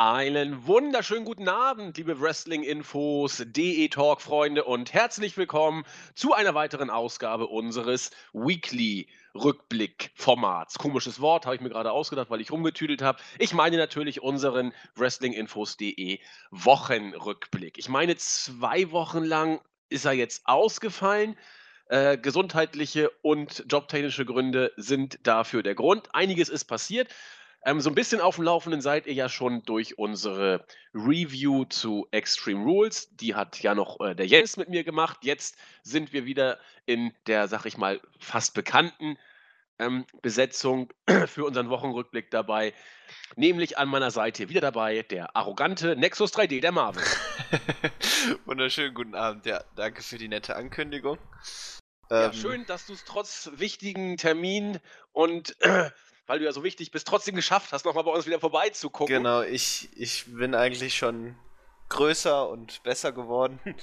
Einen wunderschönen guten Abend, liebe Wrestling-Infos, DE-Talk-Freunde und herzlich willkommen zu einer weiteren Ausgabe unseres Weekly-Rückblick-Formats. Komisches Wort, habe ich mir gerade ausgedacht, weil ich rumgetüdelt habe. Ich meine natürlich unseren Wrestling-Infos.de Wochenrückblick. Ich meine, zwei Wochen lang ist er jetzt ausgefallen. Äh, gesundheitliche und jobtechnische Gründe sind dafür der Grund. Einiges ist passiert. Ähm, so ein bisschen auf dem Laufenden seid ihr ja schon durch unsere Review zu Extreme Rules. Die hat ja noch äh, der Jens mit mir gemacht. Jetzt sind wir wieder in der, sag ich mal, fast bekannten ähm, Besetzung für unseren Wochenrückblick dabei. Nämlich an meiner Seite wieder dabei der arrogante Nexus 3D, der Marvin. Wunderschönen guten Abend. Ja, danke für die nette Ankündigung. Ja, ähm, schön, dass du es trotz wichtigen Termin und weil du ja so wichtig bist, trotzdem geschafft hast, nochmal bei uns wieder vorbeizugucken. Genau, ich, ich bin eigentlich schon größer und besser geworden.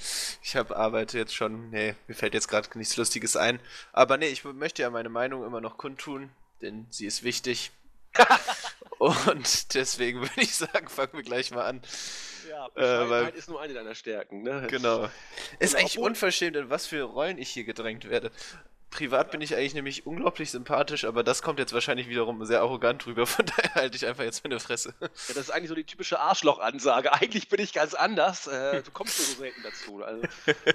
Ich habe arbeite jetzt schon, nee, mir fällt jetzt gerade nichts Lustiges ein. Aber nee, ich möchte ja meine Meinung immer noch kundtun, denn sie ist wichtig. und deswegen würde ich sagen, fangen wir gleich mal an. Ja, äh, ist nur eine deiner Stärken, ne? Genau. Ist eigentlich unverschämt, in was für Rollen ich hier gedrängt werde. Privat bin ich eigentlich nämlich unglaublich sympathisch, aber das kommt jetzt wahrscheinlich wiederum sehr arrogant rüber, von daher halte ich einfach jetzt meine Fresse. Ja, das ist eigentlich so die typische Arschloch-Ansage. Eigentlich bin ich ganz anders. Äh, du kommst nur so selten dazu. Also,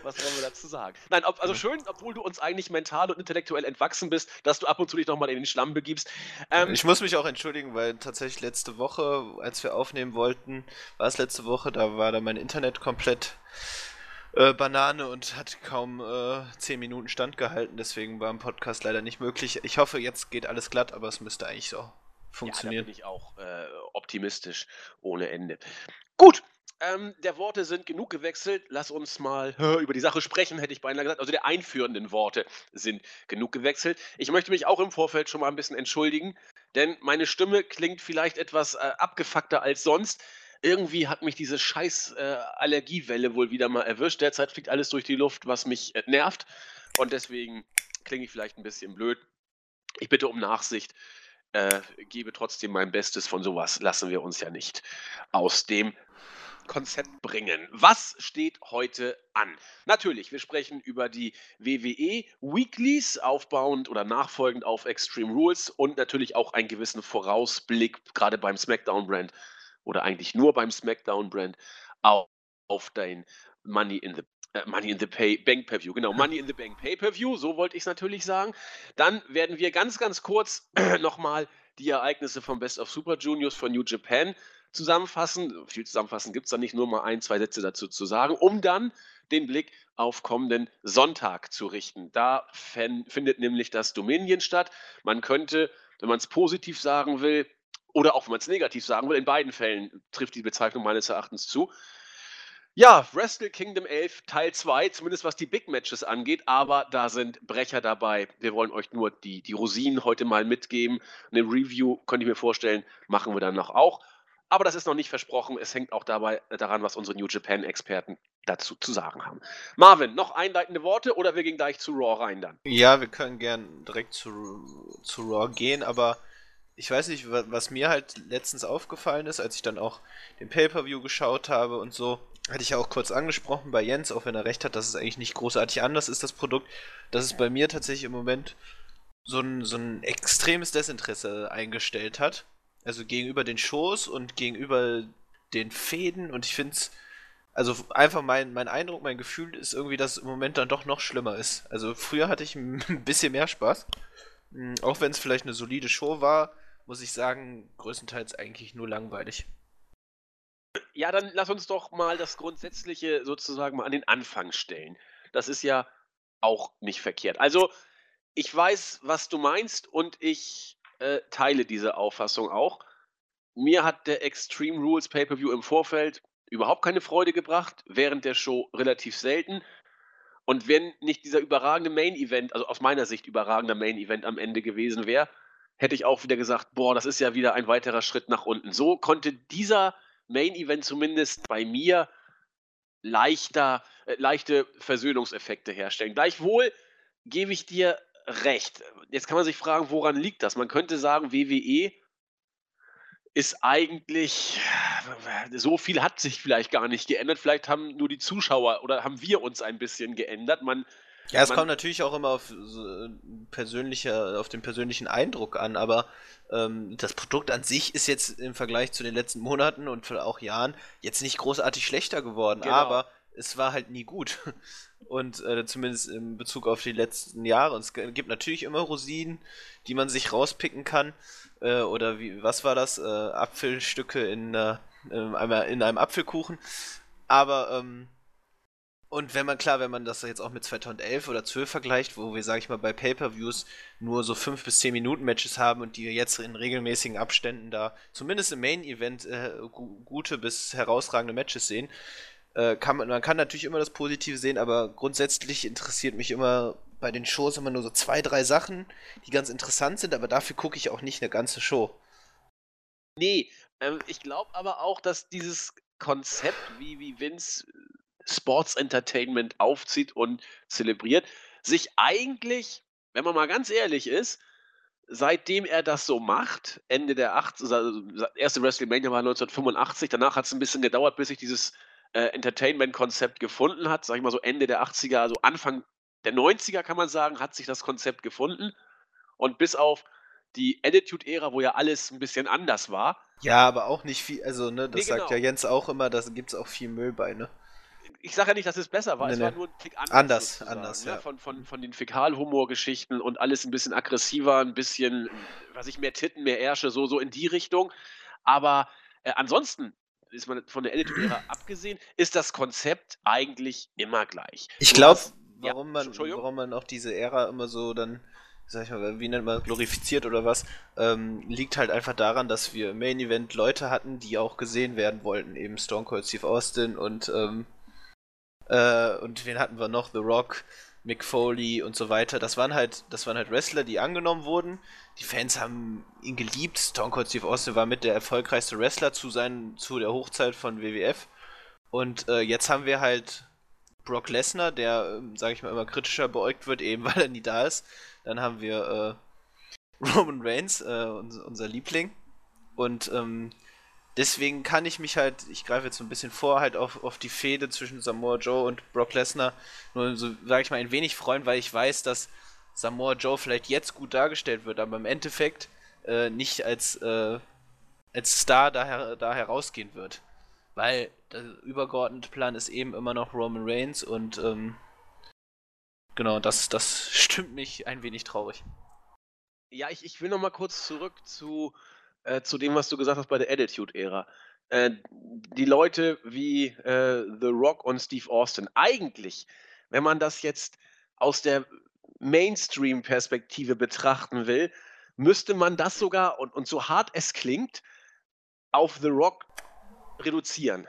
was wollen wir dazu sagen? Nein, ob, also schön, obwohl du uns eigentlich mental und intellektuell entwachsen bist, dass du ab und zu dich nochmal in den Schlamm begibst. Ähm, ich muss mich auch entschuldigen, weil tatsächlich letzte Woche, als wir aufnehmen wollten, war es letzte Woche, da war da mein Internet komplett äh, Banane und hat kaum äh, 10 Minuten standgehalten, deswegen war im Podcast leider nicht möglich. Ich hoffe, jetzt geht alles glatt, aber es müsste eigentlich so funktionieren. Ja, bin ich auch äh, optimistisch ohne Ende. Gut, ähm, der Worte sind genug gewechselt. Lass uns mal über die Sache sprechen, hätte ich beinahe gesagt. Also der einführenden Worte sind genug gewechselt. Ich möchte mich auch im Vorfeld schon mal ein bisschen entschuldigen, denn meine Stimme klingt vielleicht etwas äh, abgefuckter als sonst irgendwie hat mich diese scheiß äh, Allergiewelle wohl wieder mal erwischt. Derzeit fliegt alles durch die Luft, was mich äh, nervt. Und deswegen klinge ich vielleicht ein bisschen blöd. Ich bitte um Nachsicht. Äh, gebe trotzdem mein Bestes. Von sowas lassen wir uns ja nicht aus dem Konzept bringen. Was steht heute an? Natürlich, wir sprechen über die WWE Weeklies, aufbauend oder nachfolgend auf Extreme Rules und natürlich auch einen gewissen Vorausblick, gerade beim SmackDown-Brand, oder eigentlich nur beim SmackDown-Brand auf, auf dein Money in the äh, Money in the Pay Bank Pay-View, genau, Money in the Bank Pay-Per-View, so wollte ich es natürlich sagen. Dann werden wir ganz, ganz kurz nochmal die Ereignisse vom Best of Super Juniors von New Japan zusammenfassen. Viel zusammenfassen gibt es da nicht, nur mal ein, zwei Sätze dazu zu sagen, um dann den Blick auf kommenden Sonntag zu richten. Da findet nämlich das Dominion statt. Man könnte, wenn man es positiv sagen will, oder auch wenn man es negativ sagen will, in beiden Fällen trifft die Bezeichnung meines Erachtens zu. Ja, Wrestle Kingdom 11 Teil 2, zumindest was die Big Matches angeht, aber da sind Brecher dabei. Wir wollen euch nur die, die Rosinen heute mal mitgeben. Eine Review, könnte ich mir vorstellen, machen wir dann noch auch. Aber das ist noch nicht versprochen. Es hängt auch dabei daran, was unsere New Japan-Experten dazu zu sagen haben. Marvin, noch einleitende Worte oder wir gehen gleich zu Raw rein dann? Ja, wir können gern direkt zu, zu Raw gehen, aber ich weiß nicht, was mir halt letztens aufgefallen ist, als ich dann auch den Pay-Per-View geschaut habe und so, hatte ich ja auch kurz angesprochen bei Jens, auch wenn er recht hat, dass es eigentlich nicht großartig anders ist, das Produkt, dass es bei mir tatsächlich im Moment so ein, so ein extremes Desinteresse eingestellt hat. Also gegenüber den Shows und gegenüber den Fäden und ich finde es, also einfach mein, mein Eindruck, mein Gefühl ist irgendwie, dass es im Moment dann doch noch schlimmer ist. Also früher hatte ich ein bisschen mehr Spaß. Auch wenn es vielleicht eine solide Show war, muss ich sagen, größtenteils eigentlich nur langweilig. Ja, dann lass uns doch mal das Grundsätzliche sozusagen mal an den Anfang stellen. Das ist ja auch nicht verkehrt. Also, ich weiß, was du meinst und ich äh, teile diese Auffassung auch. Mir hat der Extreme Rules Pay-Per-View im Vorfeld überhaupt keine Freude gebracht, während der Show relativ selten. Und wenn nicht dieser überragende Main-Event, also aus meiner Sicht überragender Main-Event am Ende gewesen wäre, hätte ich auch wieder gesagt, boah, das ist ja wieder ein weiterer Schritt nach unten. So konnte dieser Main Event zumindest bei mir leichter, äh, leichte Versöhnungseffekte herstellen. Gleichwohl gebe ich dir recht. Jetzt kann man sich fragen, woran liegt das? Man könnte sagen, WWE ist eigentlich so viel hat sich vielleicht gar nicht geändert. Vielleicht haben nur die Zuschauer oder haben wir uns ein bisschen geändert. Man ja, es kommt natürlich auch immer auf, so persönliche, auf den persönlichen Eindruck an, aber ähm, das Produkt an sich ist jetzt im Vergleich zu den letzten Monaten und auch Jahren jetzt nicht großartig schlechter geworden, genau. aber es war halt nie gut. Und äh, zumindest in Bezug auf die letzten Jahre. Und es gibt natürlich immer Rosinen, die man sich rauspicken kann. Äh, oder wie, was war das? Äh, Apfelstücke in, äh, in, einem Apfelkuchen. Aber ähm, und wenn man, klar, wenn man das jetzt auch mit 2011 oder 12 vergleicht, wo wir, sag ich mal, bei Pay-Per-Views nur so 5 bis 10 Minuten Matches haben und die jetzt in regelmäßigen Abständen da, zumindest im Main-Event, äh, gute bis herausragende Matches sehen, äh, kann man, man kann natürlich immer das Positive sehen, aber grundsätzlich interessiert mich immer bei den Shows immer nur so zwei, drei Sachen, die ganz interessant sind, aber dafür gucke ich auch nicht eine ganze Show. Nee, ähm, ich glaube aber auch, dass dieses Konzept, wie, wie Vince Sports Entertainment aufzieht und zelebriert, sich eigentlich, wenn man mal ganz ehrlich ist, seitdem er das so macht, Ende der 80 also erste WrestleMania war 1985, danach hat es ein bisschen gedauert, bis sich dieses äh, Entertainment-Konzept gefunden hat, sag ich mal so Ende der 80er, also Anfang der 90er kann man sagen, hat sich das Konzept gefunden und bis auf die Attitude-Ära, wo ja alles ein bisschen anders war. Ja, aber auch nicht viel, also ne, das nee, sagt genau. ja Jens auch immer, da gibt es auch viel Müll bei, ne? Ich sage ja nicht, dass es besser war, nee, es nee. war nur ein Tick anders. Anders, anders, ne? ja. Von, von, von den Fäkalhumor-Geschichten und alles ein bisschen aggressiver, ein bisschen, was ich, mehr Titten, mehr Ärsche, so, so in die Richtung. Aber äh, ansonsten, ist man von der Editor-Ära abgesehen, ist das Konzept eigentlich immer gleich. Ich glaube, warum, ja, man, warum man auch diese Ära immer so dann sag ich mal, wie nennt man, glorifiziert oder was, ähm, liegt halt einfach daran, dass wir im Main Event Leute hatten, die auch gesehen werden wollten, eben Stone Cold Steve Austin und ähm, äh, und wen hatten wir noch? The Rock, Mick Foley und so weiter. Das waren halt, das waren halt Wrestler, die angenommen wurden. Die Fans haben ihn geliebt. Stone Cold Steve Austin war mit der erfolgreichste Wrestler zu seinen, zu der Hochzeit von WWF. Und äh, jetzt haben wir halt Brock Lesnar, der, ähm, sage ich mal, immer kritischer beäugt wird, eben weil er nie da ist. Dann haben wir äh, Roman Reigns, äh, unser Liebling. Und ähm, deswegen kann ich mich halt, ich greife jetzt so ein bisschen vor, halt auf, auf die Fehde zwischen Samoa Joe und Brock Lesnar nur so, sage ich mal, ein wenig freuen, weil ich weiß, dass Samoa Joe vielleicht jetzt gut dargestellt wird, aber im Endeffekt äh, nicht als, äh, als Star da, da herausgehen wird. Weil der übergeordnete Plan ist eben immer noch Roman Reigns und ähm, genau, das, das stimmt mich ein wenig traurig. Ja, ich, ich will noch mal kurz zurück zu äh, zu dem, was du gesagt hast bei der Attitude-Ära. Äh, die Leute wie äh, The Rock und Steve Austin, eigentlich, wenn man das jetzt aus der Mainstream-Perspektive betrachten will, müsste man das sogar, und, und so hart es klingt, auf The Rock reduzieren.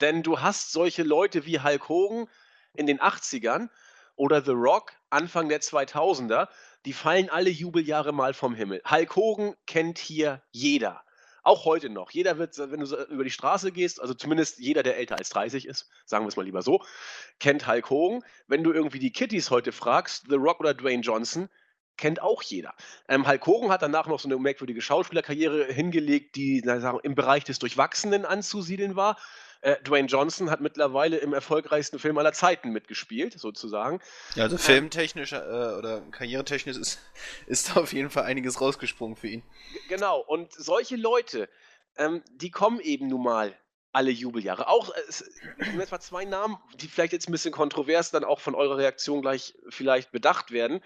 Denn du hast solche Leute wie Hulk Hogan in den 80ern oder The Rock Anfang der 2000er, die fallen alle Jubeljahre mal vom Himmel. Hulk Hogan kennt hier jeder. Auch heute noch. Jeder wird, wenn du über die Straße gehst, also zumindest jeder, der älter als 30 ist, sagen wir es mal lieber so, kennt Hulk Hogan. Wenn du irgendwie die Kitties heute fragst, The Rock oder Dwayne Johnson, kennt auch jeder. Ähm, Hulk Hogan hat danach noch so eine merkwürdige Schauspielerkarriere hingelegt, die sagen, im Bereich des Durchwachsenen anzusiedeln war. Äh, Dwayne Johnson hat mittlerweile im erfolgreichsten Film aller Zeiten mitgespielt, sozusagen. Ja, also ähm, filmtechnisch äh, oder karrieretechnisch ist, ist auf jeden Fall einiges rausgesprungen für ihn. Genau, und solche Leute, ähm, die kommen eben nun mal alle Jubeljahre. Auch, äh, etwa zwei Namen, die vielleicht jetzt ein bisschen kontrovers dann auch von eurer Reaktion gleich vielleicht bedacht werden.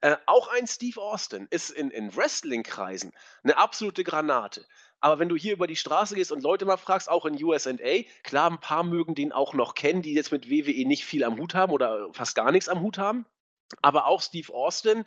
Äh, auch ein Steve Austin ist in, in Wrestling-Kreisen eine absolute Granate. Aber wenn du hier über die Straße gehst und Leute mal fragst, auch in USA, klar, ein paar mögen den auch noch kennen, die jetzt mit WWE nicht viel am Hut haben oder fast gar nichts am Hut haben. Aber auch Steve Austin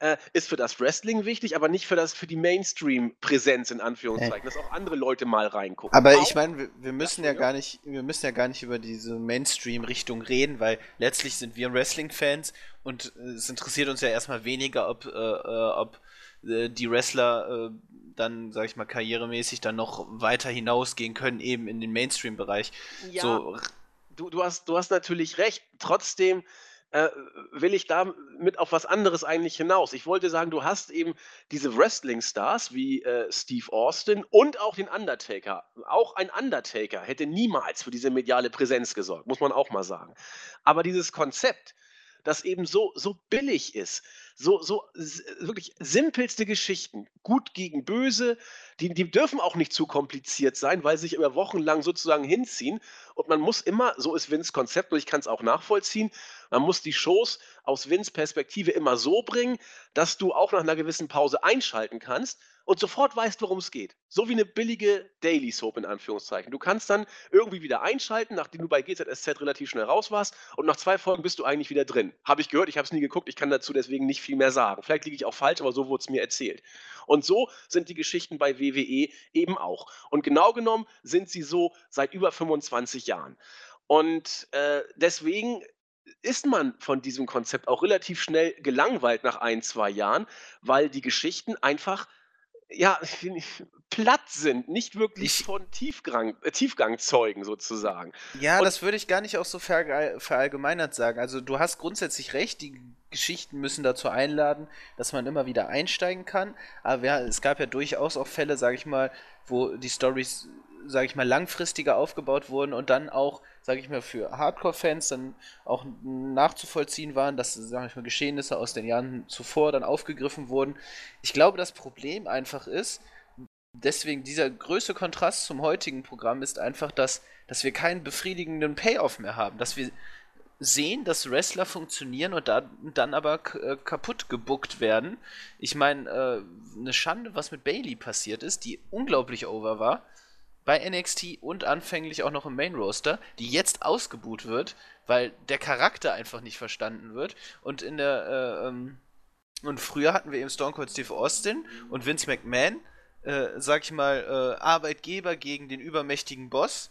äh, ist für das Wrestling wichtig, aber nicht für, das, für die Mainstream-Präsenz in Anführungszeichen, dass auch andere Leute mal reingucken. Aber auch, ich meine, wir, wir, müssen ja, gar nicht, wir müssen ja gar nicht über diese Mainstream-Richtung reden, weil letztlich sind wir Wrestling-Fans und äh, es interessiert uns ja erstmal weniger, ob, äh, äh ob äh, die Wrestler äh, dann, sag ich mal, karrieremäßig dann noch weiter hinausgehen können, eben in den Mainstream-Bereich. Ja, so. du, du, hast, du hast natürlich recht. Trotzdem äh, will ich damit auf was anderes eigentlich hinaus. Ich wollte sagen, du hast eben diese Wrestling-Stars wie äh, Steve Austin und auch den Undertaker. Auch ein Undertaker hätte niemals für diese mediale Präsenz gesorgt, muss man auch mal sagen. Aber dieses Konzept, das eben so, so billig ist. So, so wirklich simpelste Geschichten. Gut gegen böse. Die, die dürfen auch nicht zu kompliziert sein, weil sie sich über Wochen lang sozusagen hinziehen. Und man muss immer, so ist Vins Konzept und ich kann es auch nachvollziehen, man muss die Shows aus Vins Perspektive immer so bringen, dass du auch nach einer gewissen Pause einschalten kannst und sofort weißt, worum es geht. So wie eine billige Daily Soap in Anführungszeichen. Du kannst dann irgendwie wieder einschalten, nachdem du bei GZSZ relativ schnell raus warst und nach zwei Folgen bist du eigentlich wieder drin. Habe ich gehört, ich habe es nie geguckt, ich kann dazu deswegen nicht viel mehr sagen. Vielleicht liege ich auch falsch, aber so wurde es mir erzählt. Und so sind die Geschichten bei WWE eben auch. Und genau genommen sind sie so seit über 25 Jahren. Und äh, deswegen ist man von diesem Konzept auch relativ schnell gelangweilt nach ein, zwei Jahren, weil die Geschichten einfach ja, platt sind, nicht wirklich ich, von Tiefgang, äh, Tiefgang zeugen sozusagen. Ja, Und, das würde ich gar nicht auch so verallgemeinert sagen. Also du hast grundsätzlich recht, die Geschichten müssen dazu einladen, dass man immer wieder einsteigen kann. Aber ja, es gab ja durchaus auch Fälle, sage ich mal, wo die Stories, sage ich mal, langfristiger aufgebaut wurden und dann auch sage ich mal, für Hardcore-Fans dann auch nachzuvollziehen waren, dass, sage ich mal, Geschehnisse aus den Jahren zuvor dann aufgegriffen wurden. Ich glaube, das Problem einfach ist, deswegen dieser größte Kontrast zum heutigen Programm ist einfach, dass, dass wir keinen befriedigenden Payoff mehr haben, dass wir sehen, dass Wrestler funktionieren und da, dann aber äh, kaputt gebuckt werden. Ich meine, äh, eine Schande, was mit Bailey passiert ist, die unglaublich over war bei NXT und anfänglich auch noch im Main Roster, die jetzt ausgebuht wird, weil der Charakter einfach nicht verstanden wird. Und in der äh, ähm, und früher hatten wir eben Stone Cold Steve Austin und Vince McMahon, äh, sag ich mal, äh, Arbeitgeber gegen den übermächtigen Boss,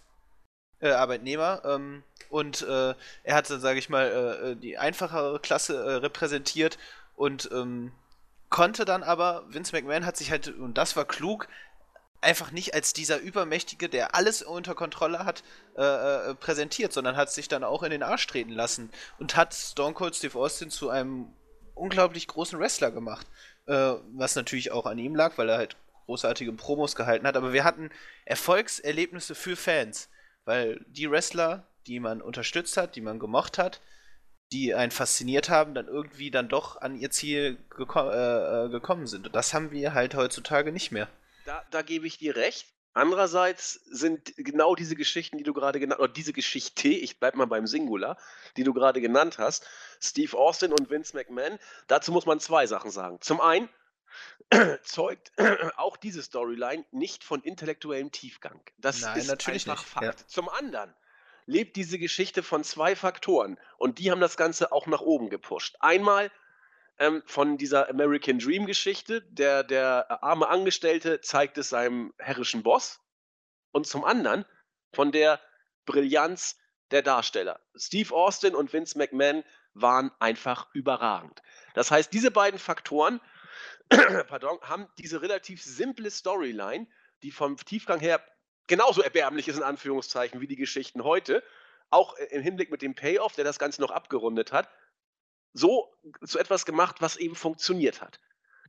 äh, Arbeitnehmer. Ähm, und äh, er hatte, sag ich mal, äh, die einfachere Klasse repräsentiert und ähm, konnte dann aber, Vince McMahon hat sich halt, und das war klug, einfach nicht als dieser Übermächtige, der alles unter Kontrolle hat, äh, äh, präsentiert, sondern hat sich dann auch in den Arsch treten lassen und hat Stone Cold Steve Austin zu einem unglaublich großen Wrestler gemacht. Äh, was natürlich auch an ihm lag, weil er halt großartige Promos gehalten hat. Aber wir hatten Erfolgserlebnisse für Fans, weil die Wrestler, die man unterstützt hat, die man gemocht hat, die einen fasziniert haben, dann irgendwie dann doch an ihr Ziel geko äh, äh gekommen sind. Und das haben wir halt heutzutage nicht mehr. Da, da gebe ich dir recht. Andererseits sind genau diese Geschichten, die du gerade genannt oder diese Geschichte, ich bleibe mal beim Singular, die du gerade genannt hast, Steve Austin und Vince McMahon, dazu muss man zwei Sachen sagen. Zum einen zeugt auch diese Storyline nicht von intellektuellem Tiefgang. Das Nein, ist natürlich einfach. Fakt. Ja. Zum anderen lebt diese Geschichte von zwei Faktoren und die haben das Ganze auch nach oben gepusht. Einmal ähm, von dieser American Dream Geschichte. Der, der arme Angestellte zeigt es seinem herrischen Boss. Und zum anderen von der Brillanz der Darsteller. Steve Austin und Vince McMahon waren einfach überragend. Das heißt, diese beiden Faktoren pardon, haben diese relativ simple Storyline, die vom Tiefgang her genauso erbärmlich ist, in Anführungszeichen, wie die Geschichten heute, auch im Hinblick mit dem Payoff, der das Ganze noch abgerundet hat, so zu etwas gemacht, was eben funktioniert hat.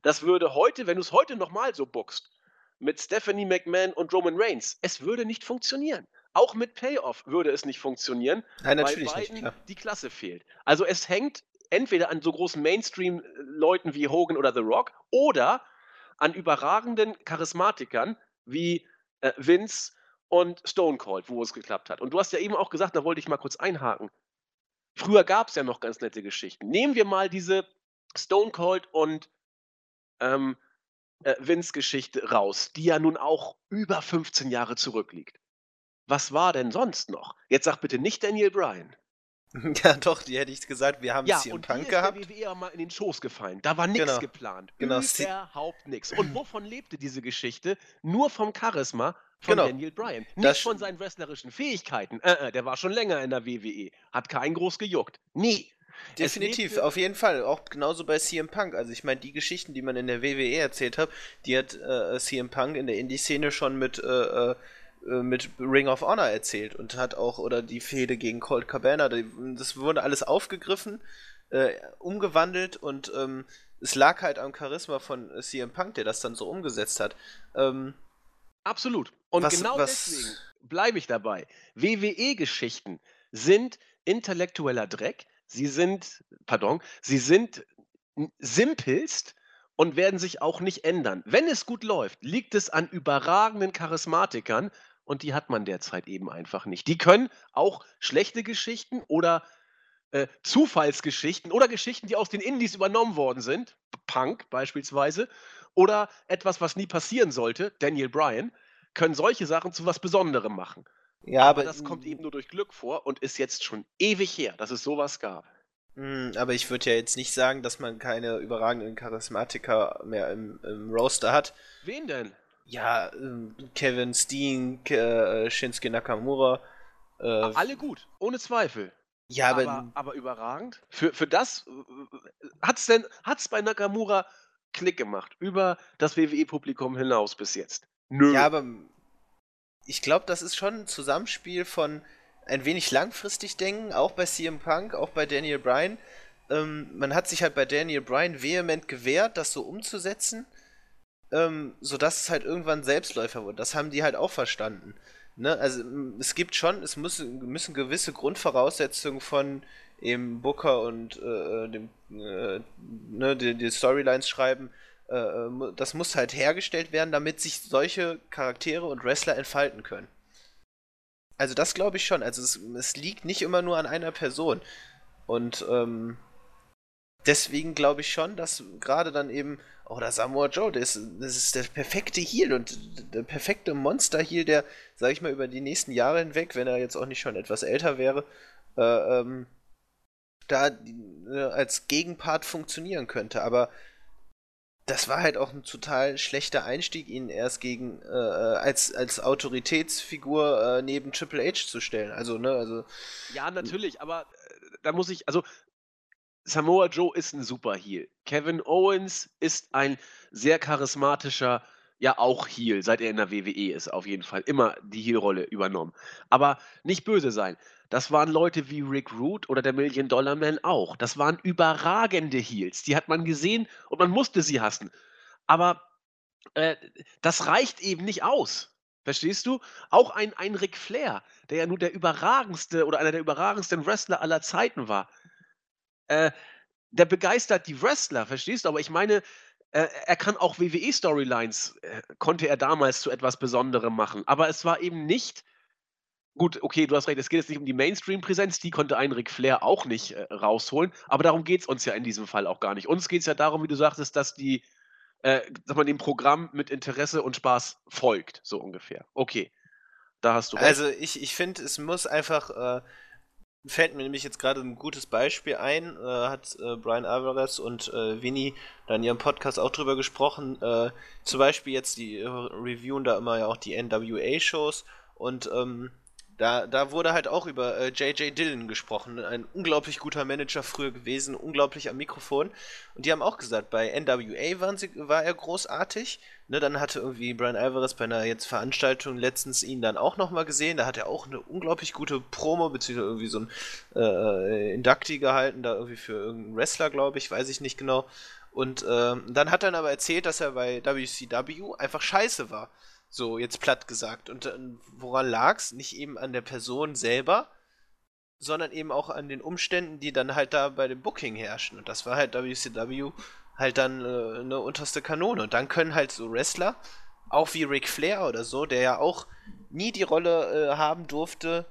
Das würde heute, wenn du es heute nochmal so bookst, mit Stephanie McMahon und Roman Reigns, es würde nicht funktionieren. Auch mit Payoff würde es nicht funktionieren, Nein, natürlich weil beiden nicht, die Klasse fehlt. Also es hängt entweder an so großen Mainstream-Leuten wie Hogan oder The Rock oder an überragenden Charismatikern wie äh, Vince und Stone Cold, wo es geklappt hat. Und du hast ja eben auch gesagt, da wollte ich mal kurz einhaken. Früher gab es ja noch ganz nette Geschichten. Nehmen wir mal diese Stone Cold und ähm, äh, Vince-Geschichte raus, die ja nun auch über 15 Jahre zurückliegt. Was war denn sonst noch? Jetzt sag bitte nicht Daniel Bryan. Ja, doch, die hätte ich gesagt, wir haben ja, CM Punk gehabt. Ja, und WWE mal in den Schoß gefallen. Da war nichts genau. geplant. Genau. Überhaupt nichts. Und wovon lebte diese Geschichte? Nur vom Charisma von genau. Daniel Bryan. Nicht das von seinen wrestlerischen Fähigkeiten. Äh, äh, der war schon länger in der WWE. Hat keinen groß gejuckt. Nie. Definitiv, auf jeden Fall. Auch genauso bei CM Punk. Also ich meine, die Geschichten, die man in der WWE erzählt hat, die hat äh, CM Punk in der Indie-Szene schon mit äh, äh äh, mit Ring of Honor erzählt und hat auch, oder die Fehde gegen Colt Cabana, das wurde alles aufgegriffen, äh, umgewandelt und ähm, es lag halt am Charisma von CM Punk, der das dann so umgesetzt hat. Ähm, Absolut. Und was, genau was, deswegen bleibe ich dabei. WWE-Geschichten sind intellektueller Dreck. Sie sind, pardon, sie sind simpelst und werden sich auch nicht ändern. Wenn es gut läuft, liegt es an überragenden Charismatikern und die hat man derzeit eben einfach nicht. Die können auch schlechte Geschichten oder äh, Zufallsgeschichten oder Geschichten, die aus den Indies übernommen worden sind, Punk beispielsweise, oder etwas, was nie passieren sollte, Daniel Bryan, können solche Sachen zu was Besonderem machen. Ja, aber, aber das kommt eben nur durch Glück vor und ist jetzt schon ewig her, dass es sowas gab. Hm, aber ich würde ja jetzt nicht sagen, dass man keine überragenden Charismatiker mehr im, im Roster hat. Wen denn? Ja, ähm, Kevin Steen, äh, Shinsuke Nakamura. Äh, Alle gut, ohne Zweifel. Ja, aber, aber, aber überragend. Für, für das äh, hat es denn hat's bei Nakamura Klick gemacht über das WWE-Publikum hinaus bis jetzt. Nö. Ja, aber ich glaube, das ist schon ein Zusammenspiel von ein wenig langfristig denken, auch bei CM Punk, auch bei Daniel Bryan. Ähm, man hat sich halt bei Daniel Bryan vehement gewehrt, das so umzusetzen, ähm, sodass es halt irgendwann Selbstläufer wurde. Das haben die halt auch verstanden. Ne? Also es gibt schon, es müssen, müssen gewisse Grundvoraussetzungen von eben Booker und äh, dem, äh, ne, die, die, Storylines schreiben, äh, äh das muss halt hergestellt werden, damit sich solche Charaktere und Wrestler entfalten können. Also das glaube ich schon. Also es, es, liegt nicht immer nur an einer Person. Und ähm, deswegen glaube ich schon, dass gerade dann eben, oh, der Samoa Joe, das, das ist der perfekte Heal und der perfekte Monster-Heal, der, sage ich mal, über die nächsten Jahre hinweg, wenn er jetzt auch nicht schon etwas älter wäre, äh, ähm, da äh, als Gegenpart funktionieren könnte. Aber das war halt auch ein total schlechter Einstieg, ihn erst gegen äh, als, als Autoritätsfigur äh, neben Triple H zu stellen. Also, ne, also. Ja, natürlich, aber äh, da muss ich, also Samoa Joe ist ein super Heel. Kevin Owens ist ein sehr charismatischer, ja auch Heel, seit er in der WWE ist, auf jeden Fall. Immer die Heel-Rolle übernommen. Aber nicht böse sein. Das waren Leute wie Rick Root oder der Million Dollar Man auch. Das waren überragende Heels. Die hat man gesehen und man musste sie hassen. Aber äh, das reicht eben nicht aus. Verstehst du? Auch ein, ein Ric Flair, der ja nun der überragendste oder einer der überragendsten Wrestler aller Zeiten war. Äh, der begeistert die Wrestler, verstehst du? Aber ich meine, äh, er kann auch WWE-Storylines, äh, konnte er damals zu etwas Besonderem machen. Aber es war eben nicht Gut, okay, du hast recht, es geht jetzt nicht um die Mainstream-Präsenz, die konnte ein Ric Flair auch nicht äh, rausholen, aber darum geht es uns ja in diesem Fall auch gar nicht. Uns geht es ja darum, wie du sagtest, dass die, äh, dass man dem Programm mit Interesse und Spaß folgt, so ungefähr. Okay, da hast du recht. Also ich, ich finde, es muss einfach, äh, fällt mir nämlich jetzt gerade ein gutes Beispiel ein, äh, hat äh, Brian Alvarez und äh, Vinny da in ihrem Podcast auch drüber gesprochen, äh, zum Beispiel jetzt die reviewen da immer ja auch die NWA-Shows und ähm, da, da wurde halt auch über äh, J.J. Dillon gesprochen. Ein unglaublich guter Manager früher gewesen, unglaublich am Mikrofon. Und die haben auch gesagt, bei NWA waren sie, war er großartig. Ne, dann hatte irgendwie Brian Alvarez bei einer jetzt Veranstaltung letztens ihn dann auch nochmal gesehen. Da hat er auch eine unglaublich gute Promo, beziehungsweise irgendwie so ein äh, Inductee gehalten, da irgendwie für irgendeinen Wrestler, glaube ich, weiß ich nicht genau. Und äh, dann hat er dann aber erzählt, dass er bei WCW einfach scheiße war. So, jetzt platt gesagt. Und äh, woran lag's? Nicht eben an der Person selber, sondern eben auch an den Umständen, die dann halt da bei dem Booking herrschen. Und das war halt WCW halt dann äh, eine unterste Kanone. Und dann können halt so Wrestler, auch wie Ric Flair oder so, der ja auch nie die Rolle äh, haben durfte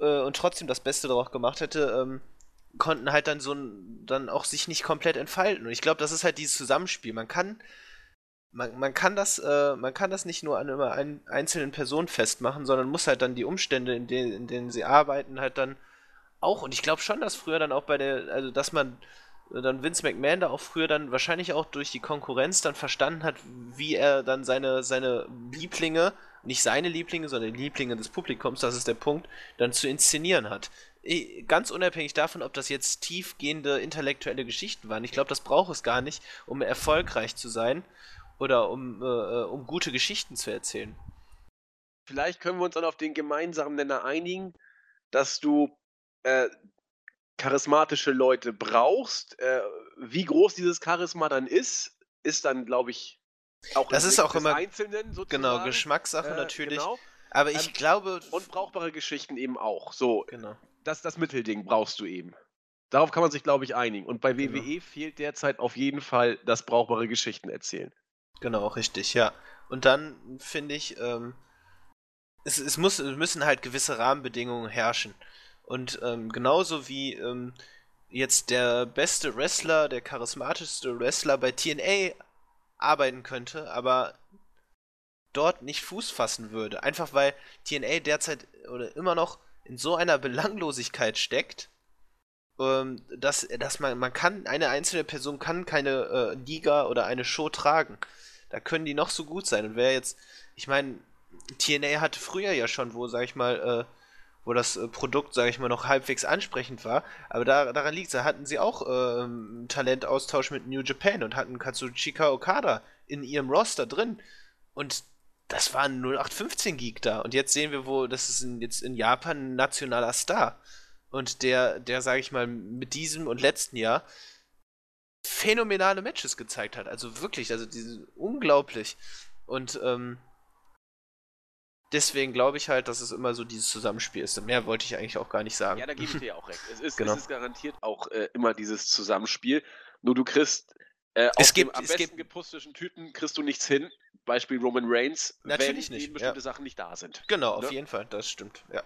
äh, und trotzdem das Beste daraus gemacht hätte, ähm, konnten halt dann so dann auch sich nicht komplett entfalten. Und ich glaube, das ist halt dieses Zusammenspiel. Man kann man, man, kann das, äh, man kann das nicht nur an einer ein, einzelnen Person festmachen, sondern muss halt dann die Umstände, in, de in denen sie arbeiten, halt dann auch. Und ich glaube schon, dass früher dann auch bei der, also dass man äh, dann Vince McMahon da auch früher dann wahrscheinlich auch durch die Konkurrenz dann verstanden hat, wie er dann seine, seine Lieblinge, nicht seine Lieblinge, sondern die Lieblinge des Publikums, das ist der Punkt, dann zu inszenieren hat. Ganz unabhängig davon, ob das jetzt tiefgehende intellektuelle Geschichten waren. Ich glaube, das braucht es gar nicht, um erfolgreich zu sein oder um, äh, äh, um gute Geschichten zu erzählen. vielleicht können wir uns dann auf den gemeinsamen Nenner einigen, dass du äh, charismatische Leute brauchst. Äh, wie groß dieses Charisma dann ist, ist dann, glaube ich, auch das ist auch immer Einzelnen sozusagen. Genau, Geschmackssache äh, natürlich. Genau. Aber ich ähm, glaube. Und brauchbare Geschichten eben auch. So, genau. das, das Mittelding brauchst du eben. Darauf kann man sich, glaube ich, einigen. Und bei genau. WWE fehlt derzeit auf jeden Fall das brauchbare Geschichten erzählen. Genau, richtig, ja. Und dann finde ich, ähm, es, es, muss, es müssen halt gewisse Rahmenbedingungen herrschen. Und ähm, genauso wie ähm, jetzt der beste Wrestler, der charismatischste Wrestler bei TNA arbeiten könnte, aber dort nicht Fuß fassen würde. Einfach weil TNA derzeit oder immer noch in so einer Belanglosigkeit steckt, ähm, dass, dass man, man kann, eine einzelne Person kann keine äh, Liga oder eine Show tragen. Da können die noch so gut sein. Und wer jetzt, ich meine, TNA hatte früher ja schon, wo, sag ich mal, äh, wo das äh, Produkt, sage ich mal, noch halbwegs ansprechend war. Aber da, daran liegt es, da hatten sie auch äh, Talentaustausch mit New Japan und hatten Katsuchika Okada in ihrem Roster drin. Und das war ein 0815 Geek da. Und jetzt sehen wir, wo das ist in, jetzt in Japan ein nationaler Star. Und der, der, sage ich mal, mit diesem und letzten Jahr phänomenale Matches gezeigt hat. Also wirklich, also diese unglaublich. Und ähm, deswegen glaube ich halt, dass es immer so dieses Zusammenspiel ist. Und mehr wollte ich eigentlich auch gar nicht sagen. Ja, da gebe ich dir ja auch recht. Es ist, genau. es ist garantiert auch äh, immer dieses Zusammenspiel. Nur du kriegst äh, es gibt, am besten gepusteten Typen kriegst du nichts hin. Beispiel Roman Reigns, Natürlich wenn nicht, bestimmte ja. Sachen nicht da sind. Genau, ne? auf jeden Fall, das stimmt, ja.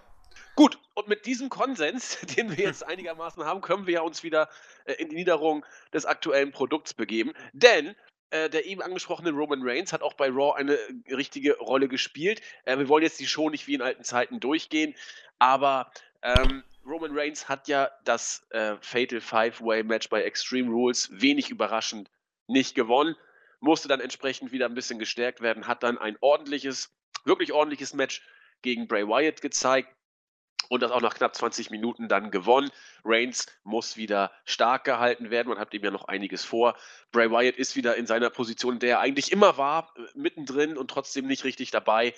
Gut, und mit diesem Konsens, den wir jetzt einigermaßen haben, können wir ja uns wieder äh, in die Niederung des aktuellen Produkts begeben. Denn äh, der eben angesprochene Roman Reigns hat auch bei Raw eine äh, richtige Rolle gespielt. Äh, wir wollen jetzt die Show nicht wie in alten Zeiten durchgehen, aber ähm, Roman Reigns hat ja das äh, Fatal Five-Way-Match bei Extreme Rules wenig überraschend nicht gewonnen, musste dann entsprechend wieder ein bisschen gestärkt werden, hat dann ein ordentliches, wirklich ordentliches Match gegen Bray Wyatt gezeigt und das auch nach knapp 20 Minuten dann gewonnen. Reigns muss wieder stark gehalten werden. Man hat ihm ja noch einiges vor. Bray Wyatt ist wieder in seiner Position, in der er eigentlich immer war, äh, mittendrin und trotzdem nicht richtig dabei.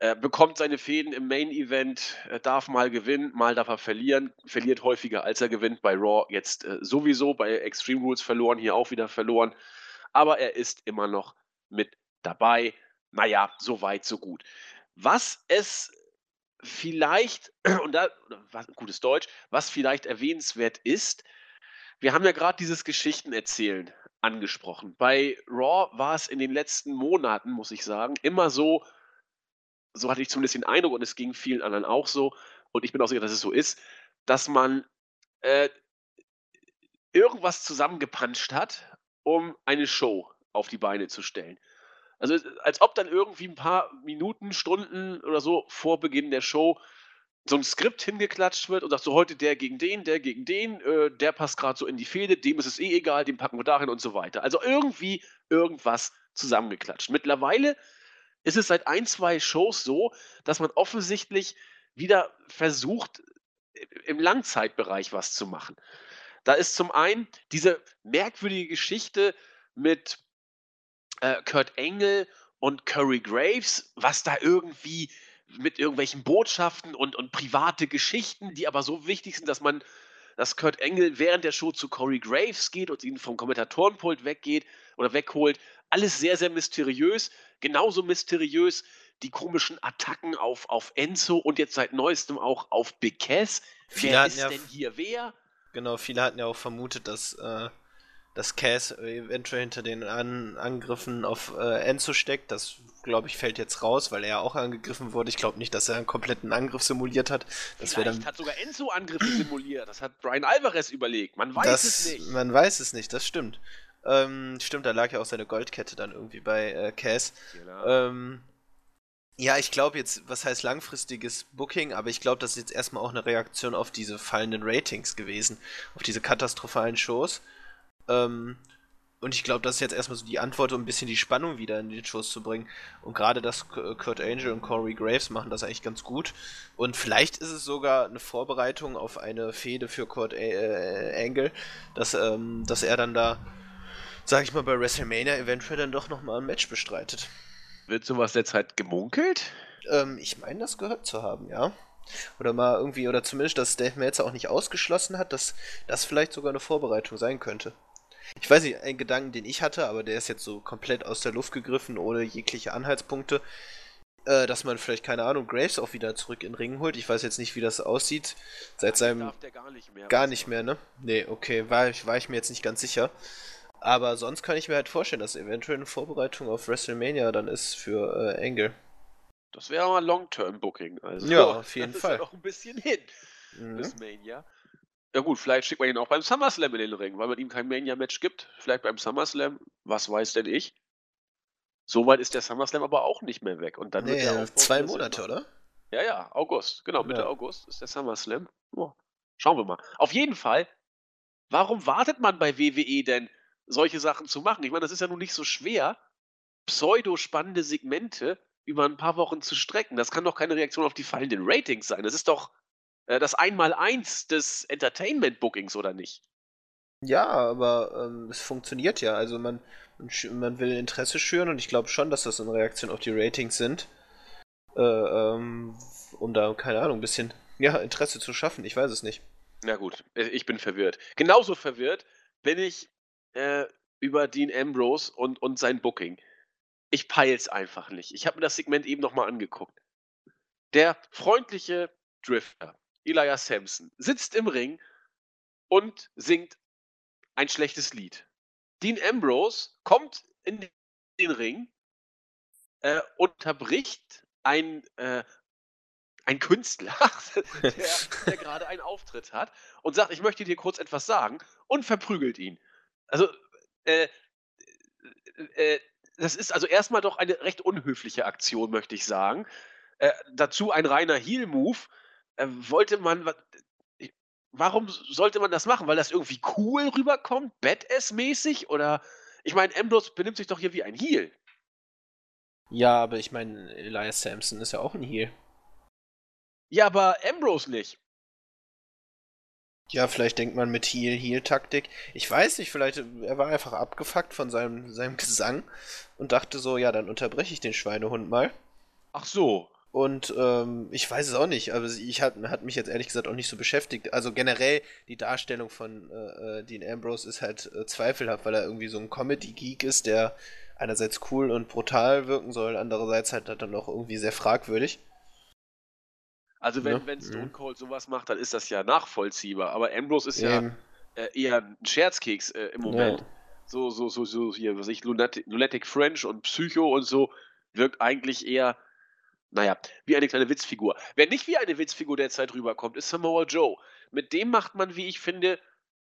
Er bekommt seine Fäden im Main Event, er darf mal gewinnen, mal darf er verlieren, verliert häufiger als er gewinnt. Bei Raw jetzt äh, sowieso, bei Extreme Rules verloren, hier auch wieder verloren. Aber er ist immer noch mit dabei. Naja, so weit, so gut. Was es vielleicht, und da, was, gutes Deutsch, was vielleicht erwähnenswert ist, wir haben ja gerade dieses Geschichtenerzählen angesprochen. Bei Raw war es in den letzten Monaten, muss ich sagen, immer so, so hatte ich zumindest den Eindruck, und es ging vielen anderen auch so, und ich bin auch sicher, dass es so ist, dass man äh, irgendwas zusammengepanscht hat, um eine Show auf die Beine zu stellen. Also als ob dann irgendwie ein paar Minuten, Stunden oder so vor Beginn der Show so ein Skript hingeklatscht wird und sagt so heute der gegen den, der gegen den, äh, der passt gerade so in die Fehde, dem ist es eh egal, den packen wir dahin und so weiter. Also irgendwie irgendwas zusammengeklatscht. Mittlerweile ist es seit ein, zwei Shows so, dass man offensichtlich wieder versucht, im Langzeitbereich was zu machen. Da ist zum einen diese merkwürdige Geschichte mit äh, Kurt Engel und Curry Graves, was da irgendwie mit irgendwelchen Botschaften und, und private Geschichten, die aber so wichtig sind, dass man, dass Kurt Engel während der Show zu Corey Graves geht und ihn vom Kommentatorenpult weggeht oder wegholt. Alles sehr, sehr mysteriös. Genauso mysteriös die komischen Attacken auf, auf Enzo und jetzt seit neuestem auch auf Big Cass. Wer ist ja denn hier wer? Genau, viele hatten ja auch vermutet, dass äh, dass Cass eventuell hinter den An Angriffen auf äh, Enzo steckt. Das, glaube ich, fällt jetzt raus, weil er auch angegriffen wurde. Ich glaube nicht, dass er einen kompletten Angriff simuliert hat. Das dann... hat sogar Enzo Angriffe simuliert. Das hat Brian Alvarez überlegt. Man weiß das, es nicht. Man weiß es nicht, das stimmt. Ähm, stimmt, da lag ja auch seine Goldkette dann irgendwie bei äh, Cass. Genau. Ähm, ja, ich glaube jetzt, was heißt langfristiges Booking, aber ich glaube, das ist jetzt erstmal auch eine Reaktion auf diese fallenden Ratings gewesen, auf diese katastrophalen Shows. Ähm, und ich glaube, das ist jetzt erstmal so die Antwort, um ein bisschen die Spannung wieder in die Shows zu bringen. Und gerade das Kurt Angel und Corey Graves machen das eigentlich ganz gut. Und vielleicht ist es sogar eine Vorbereitung auf eine Fehde für Kurt äh, Angle, dass, ähm, dass er dann da, sag ich mal, bei WrestleMania eventuell dann doch nochmal ein Match bestreitet. Wird sowas derzeit gemunkelt? Ähm, ich meine, das gehört zu haben, ja. Oder mal irgendwie, oder zumindest, dass Dave Meltzer auch nicht ausgeschlossen hat, dass das vielleicht sogar eine Vorbereitung sein könnte. Ich weiß nicht, ein Gedanken, den ich hatte, aber der ist jetzt so komplett aus der Luft gegriffen, ohne jegliche Anhaltspunkte, äh, dass man vielleicht, keine Ahnung, Graves auch wieder zurück in den Ring holt. Ich weiß jetzt nicht, wie das aussieht. Seit seinem. Darf der gar nicht mehr. Gar nicht mehr, ne? Nee, okay, war ich, war ich mir jetzt nicht ganz sicher. Aber sonst kann ich mir halt vorstellen, dass eventuell eine Vorbereitung auf WrestleMania dann ist für äh, Engel. Das wäre mal Long-Term-Booking. Also, Ja, auf jeden das Fall. Ist ja noch ein bisschen hin Mhm. bis Mania. Ja gut, vielleicht schickt man ihn auch beim SummerSlam in den Ring, weil man ihm kein Mania-Match gibt. Vielleicht beim SummerSlam, was weiß denn ich. Soweit ist der SummerSlam aber auch nicht mehr weg. Und dann wird Nee, der Aufbau zwei Monate, oder? Ja, ja, August. Genau, Mitte Ja. August ist der SummerSlam. Ja, schauen wir mal. Auf jeden Fall, warum wartet man bei WWE denn, solche Sachen zu machen? Ich meine, das ist ja nun nicht so schwer, pseudo-spannende Segmente über ein paar Wochen zu strecken. Das kann doch keine Reaktion auf die fallenden Ratings sein. Das ist doch äh, das Einmaleins des Entertainment-Bookings, oder nicht? Ja, aber ähm, es funktioniert ja. Also man, man will Interesse schüren und ich glaube schon, dass das in Reaktion auf die Ratings sind. Äh, ähm, um da, keine Ahnung, ein bisschen ja, Interesse zu schaffen. Ich weiß es nicht. Na gut, äh, ich bin verwirrt. Genauso verwirrt bin ich äh, über Dean Ambrose und, und sein Booking. Ich peil's einfach nicht. Ich habe mir das Segment eben nochmal angeguckt. Der freundliche Drifter, Elias Sampson, sitzt im Ring und singt ein schlechtes Lied. Dean Ambrose kommt in den Ring, äh, unterbricht ein, äh, ein Künstler, der, der gerade einen Auftritt hat und sagt, ich möchte dir kurz etwas sagen und verprügelt ihn. Also, äh, äh, das ist also erstmal doch eine recht unhöfliche Aktion, möchte ich sagen. Äh, dazu ein reiner Heel-Move. Äh, wollte man, warum sollte man das machen? Weil das irgendwie cool rüberkommt, Badass-mäßig? Oder, ich meine, Ambrose benimmt sich doch hier wie ein Heel. Ja, aber ich meine, Elias Sampson ist ja auch ein Heel. Ja, aber Ambrose nicht. Ja, vielleicht denkt man mit Heel-Heel-Taktik. Ich weiß nicht, vielleicht, er war einfach abgefuckt von seinem, seinem Gesang und dachte so, ja, dann unterbreche ich den Schweinehund mal. Ach so. Und ähm, ich weiß es auch nicht, aber ich hat, hat mich jetzt ehrlich gesagt auch nicht so beschäftigt. Also generell die Darstellung von äh, äh, Dean Ambrose ist halt äh, zweifelhaft, weil er irgendwie so ein Comedy-Geek ist, der einerseits cool und brutal wirken soll, andererseits halt dann auch irgendwie sehr fragwürdig. Also wenn, Ja, wenn Stone mhm. Cold sowas macht, dann ist das ja nachvollziehbar. Aber Ambrose ist ja Ähm, äh, eher ein Scherzkeks äh, im Moment. ja. So, so, so, so hier, was ich, Lunatic, Lunatic French und Psycho und so, wirkt eigentlich eher, naja, wie eine kleine Witzfigur. Wer nicht wie eine Witzfigur derzeit rüberkommt, ist Samoa Joe. Mit dem macht man, wie ich finde,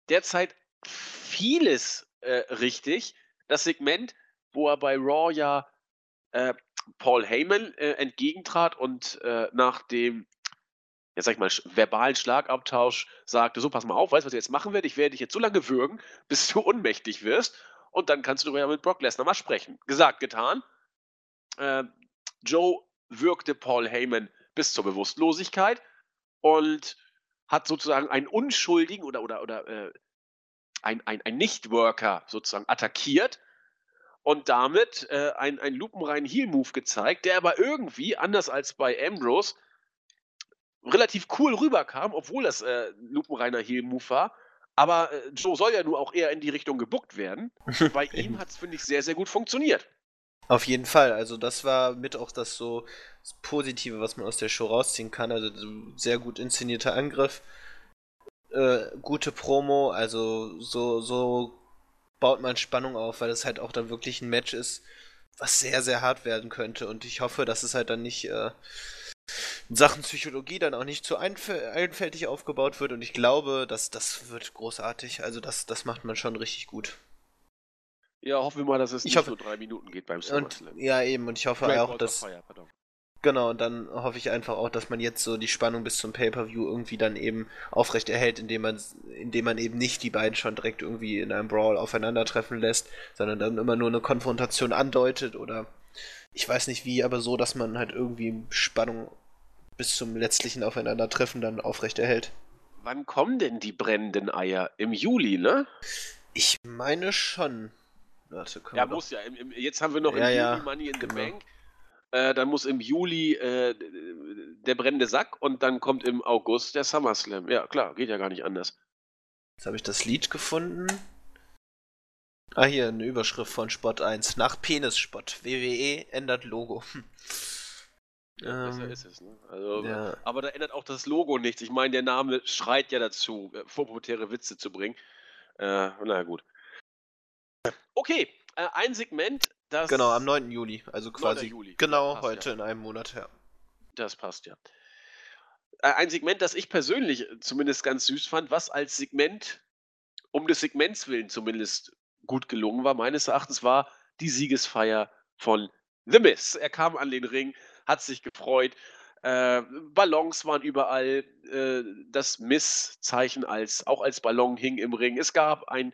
derzeit vieles äh, richtig. Das Segment, wo er bei Raw ja äh, Paul Heyman äh, entgegentrat und äh, nach dem, ja sag ich mal, verbalen Schlagabtausch sagte, so pass mal auf, weißt du, was ich jetzt machen werde? Ich werde dich jetzt so lange würgen, bis du ohnmächtig wirst und dann kannst du darüber mit Brock Lesnar mal sprechen. Gesagt, getan. Äh, Joe würgte Paul Heyman bis zur Bewusstlosigkeit und hat sozusagen einen Unschuldigen oder, oder, oder äh, ein, ein, ein Nicht-Worker sozusagen attackiert und damit äh, einen, einen lupenreinen Heel-Move gezeigt, der aber irgendwie, anders als bei Ambrose, relativ cool rüberkam, obwohl das äh, ein lupenreiner Heel-Move war. Aber äh, Joe soll ja nur auch eher in die Richtung gebuckt werden. Bei ihm hat es, finde ich, sehr, sehr gut funktioniert. Auf jeden Fall, also das war mit auch das so das Positive, was man aus der Show rausziehen kann. Also so sehr gut inszenierter Angriff, äh, gute Promo, also so, so baut man Spannung auf, weil es halt auch dann wirklich ein Match ist, was sehr, sehr hart werden könnte. Und ich hoffe, dass es halt dann nicht äh, in Sachen Psychologie dann auch nicht zu einf einfältig aufgebaut wird. Und ich glaube, dass das wird großartig. Also das, das macht man schon richtig gut. Ja, hoffen wir mal, dass es Ich nicht hoffe- nur drei Minuten geht beim Und SummerSlam. ja, eben, und ich hoffe Great auch, dass. Fire. Genau, und dann hoffe ich einfach auch, dass man jetzt so die Spannung bis zum Pay-Per-View irgendwie dann eben aufrecht erhält, indem man, indem man eben nicht die beiden schon direkt irgendwie in einem Brawl aufeinandertreffen lässt, sondern dann immer nur eine Konfrontation andeutet oder ich weiß nicht wie, aber so, dass man halt irgendwie Spannung bis zum letztlichen Aufeinandertreffen dann aufrecht erhält. Wann kommen denn die brennenden Eier? Im Juli, ne? Ich meine schon. Warte, Ja, muss ja. Im, im, jetzt haben wir noch Ja, im ja, Juli Money in the genau. Bank. Äh, dann muss im Juli äh, der brennende Sack und dann kommt im August der SummerSlam. Ja, klar, geht ja gar nicht anders. Jetzt habe ich das Lied gefunden. Ah, hier eine Überschrift von Spot 1. Nach Penisspot. WWE ändert Logo. Ja, besser ähm, ist es. Ne? Also, ja. Aber da ändert auch das Logo nichts. Ich meine, der Name schreit ja dazu, äh, vorpubertäre Witze zu bringen. Äh, naja, gut. Okay, äh, ein Segment, das. Genau, am 9. Juli. Also quasi. Juli. Genau, heute ja. in einem Monat her. Das passt ja. Äh, ein Segment, das ich persönlich zumindest ganz süß fand, was als Segment, um des Segments willen zumindest gut gelungen war, meines Erachtens, war die Siegesfeier von The Miss. Er kam an den Ring, hat sich gefreut. Äh, Ballons waren überall. Äh, das Miss-Zeichen als, auch als Ballon hing im Ring. Es gab ein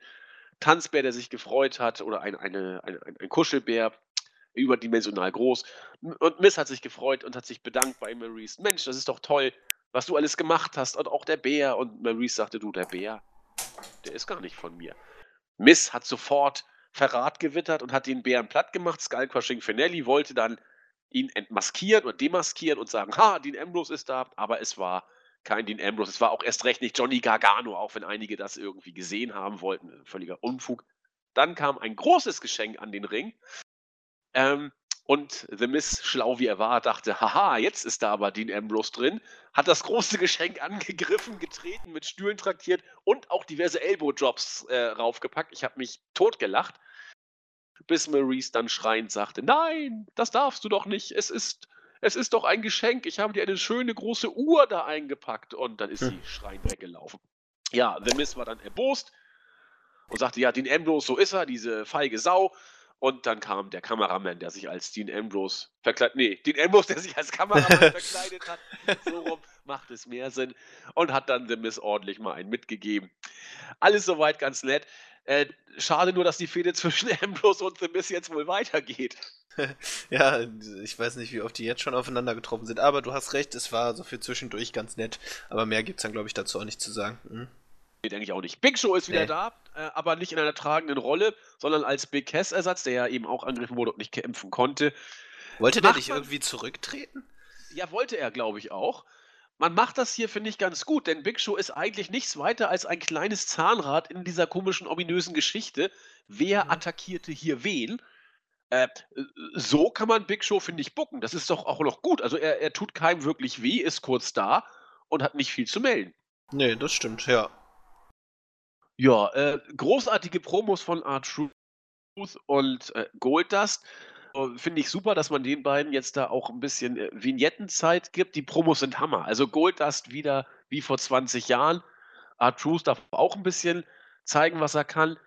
Tanzbär, der sich gefreut hat, oder ein, eine, ein, ein Kuschelbär, überdimensional groß. Und Miss hat sich gefreut und hat sich bedankt bei Maurice. Mensch, das ist doch toll, was du alles gemacht hast. Und auch der Bär. Und Maurice sagte, du, der Bär, der ist gar nicht von mir. Miss hat sofort Verrat gewittert und hat den Bären platt gemacht. Skullcrushing Finelli wollte dann ihn entmaskieren und demaskieren und sagen, ha, Dean Ambrose ist da, aber es war kein Dean Ambrose. Es war auch erst recht nicht Johnny Gargano, auch wenn einige das irgendwie gesehen haben wollten. Völliger Unfug. Dann kam ein großes Geschenk an den Ring. Ähm, und The Miss, schlau wie er war, dachte, haha, jetzt ist da aber Dean Ambrose drin, hat das große Geschenk angegriffen, getreten, mit Stühlen traktiert und auch diverse Elbow-Drops äh, raufgepackt. Ich habe mich totgelacht bis Maurice dann schreiend sagte, nein, das darfst du doch nicht, es ist, es ist doch ein Geschenk, ich habe dir eine schöne große Uhr da eingepackt und dann ist hm. sie schreiend weggelaufen. Ja, The Miss war dann erbost und sagte, ja, Dean Ambrose, so ist er, diese feige Sau. Und dann kam der Kameramann, der sich als Dean Ambrose verkleidet, nee, Dean Ambrose, der sich als Kameramann verkleidet hat. So rum macht es mehr Sinn. Und hat dann The Miss ordentlich mal einen mitgegeben. Alles soweit ganz nett. Äh, schade nur, dass die Fehde zwischen Ambrose und The Miss jetzt wohl weitergeht. ja, ich weiß nicht, wie oft die jetzt schon aufeinander getroffen sind, aber du hast recht, es war so viel zwischendurch ganz nett. Aber mehr gibt es dann, glaube ich, dazu auch nicht zu sagen. Hm? Nee, denke ich auch nicht. Big Show ist wieder nee. da, äh, aber nicht in einer tragenden Rolle, sondern als Big Cass-Ersatz, der ja eben auch angegriffen wurde und nicht kämpfen konnte. Wollte der nicht irgendwie zurücktreten? Ja, wollte er, glaube ich, auch. Man macht das hier, finde ich, ganz gut, denn Big Show ist eigentlich nichts weiter als ein kleines Zahnrad in dieser komischen, ominösen Geschichte. Wer mhm. attackierte hier wen? Äh, so kann man Big Show, finde ich, bucken. Das ist doch auch noch gut. Also er, er tut keinem wirklich weh, ist kurz da und hat nicht viel zu melden. Nee, das stimmt, ja. Ja, äh, großartige Promos von R-Truth und äh, Goldust. Äh, finde ich super, dass man den beiden jetzt da auch ein bisschen äh, Vignettenzeit gibt. Die Promos sind Hammer. Also Goldust wieder wie vor 20 Jahren. Art Truth darf auch ein bisschen zeigen, was er kann.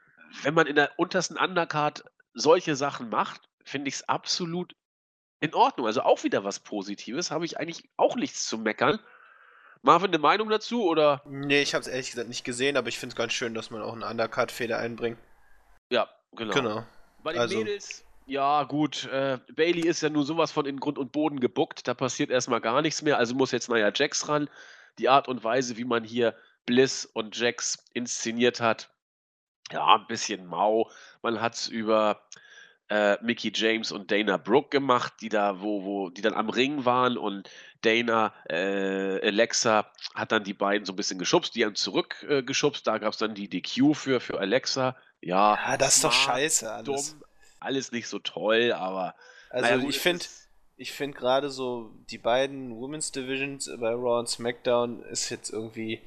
Wenn man in der untersten Undercard solche Sachen macht, finde ich es absolut in Ordnung. Also auch wieder was Positives. Habe ich eigentlich auch nichts zu meckern. Marvin, eine Meinung dazu oder? Nee, ich habe es ehrlich gesagt nicht gesehen, aber ich finde es ganz schön, dass man auch eine Undercard-Fehler einbringt. Ja, genau. genau. Bei den also, Mädels ja, gut. Äh, Bailey ist ja nur sowas von in Grund und Boden gebuckt. Da passiert erstmal gar nichts mehr. Also muss jetzt Naya Jax ran. Die Art und Weise, wie man hier Bliss und Jax inszeniert hat, ja, ein bisschen mau. Man hat es über äh, Mickey James und Dana Brooke gemacht, die da, wo, wo, die dann am Ring waren und Dana, äh, Alexa hat dann die beiden so ein bisschen geschubst, die haben zurückgeschubst. Äh, da gab es dann die DQ für, für Alexa. Ja, ja das ist doch scheiße alles. Dumm, alles nicht so toll, aber. Also naja, ich finde, ich finde gerade so die beiden Women's Divisions bei Raw und SmackDown ist jetzt irgendwie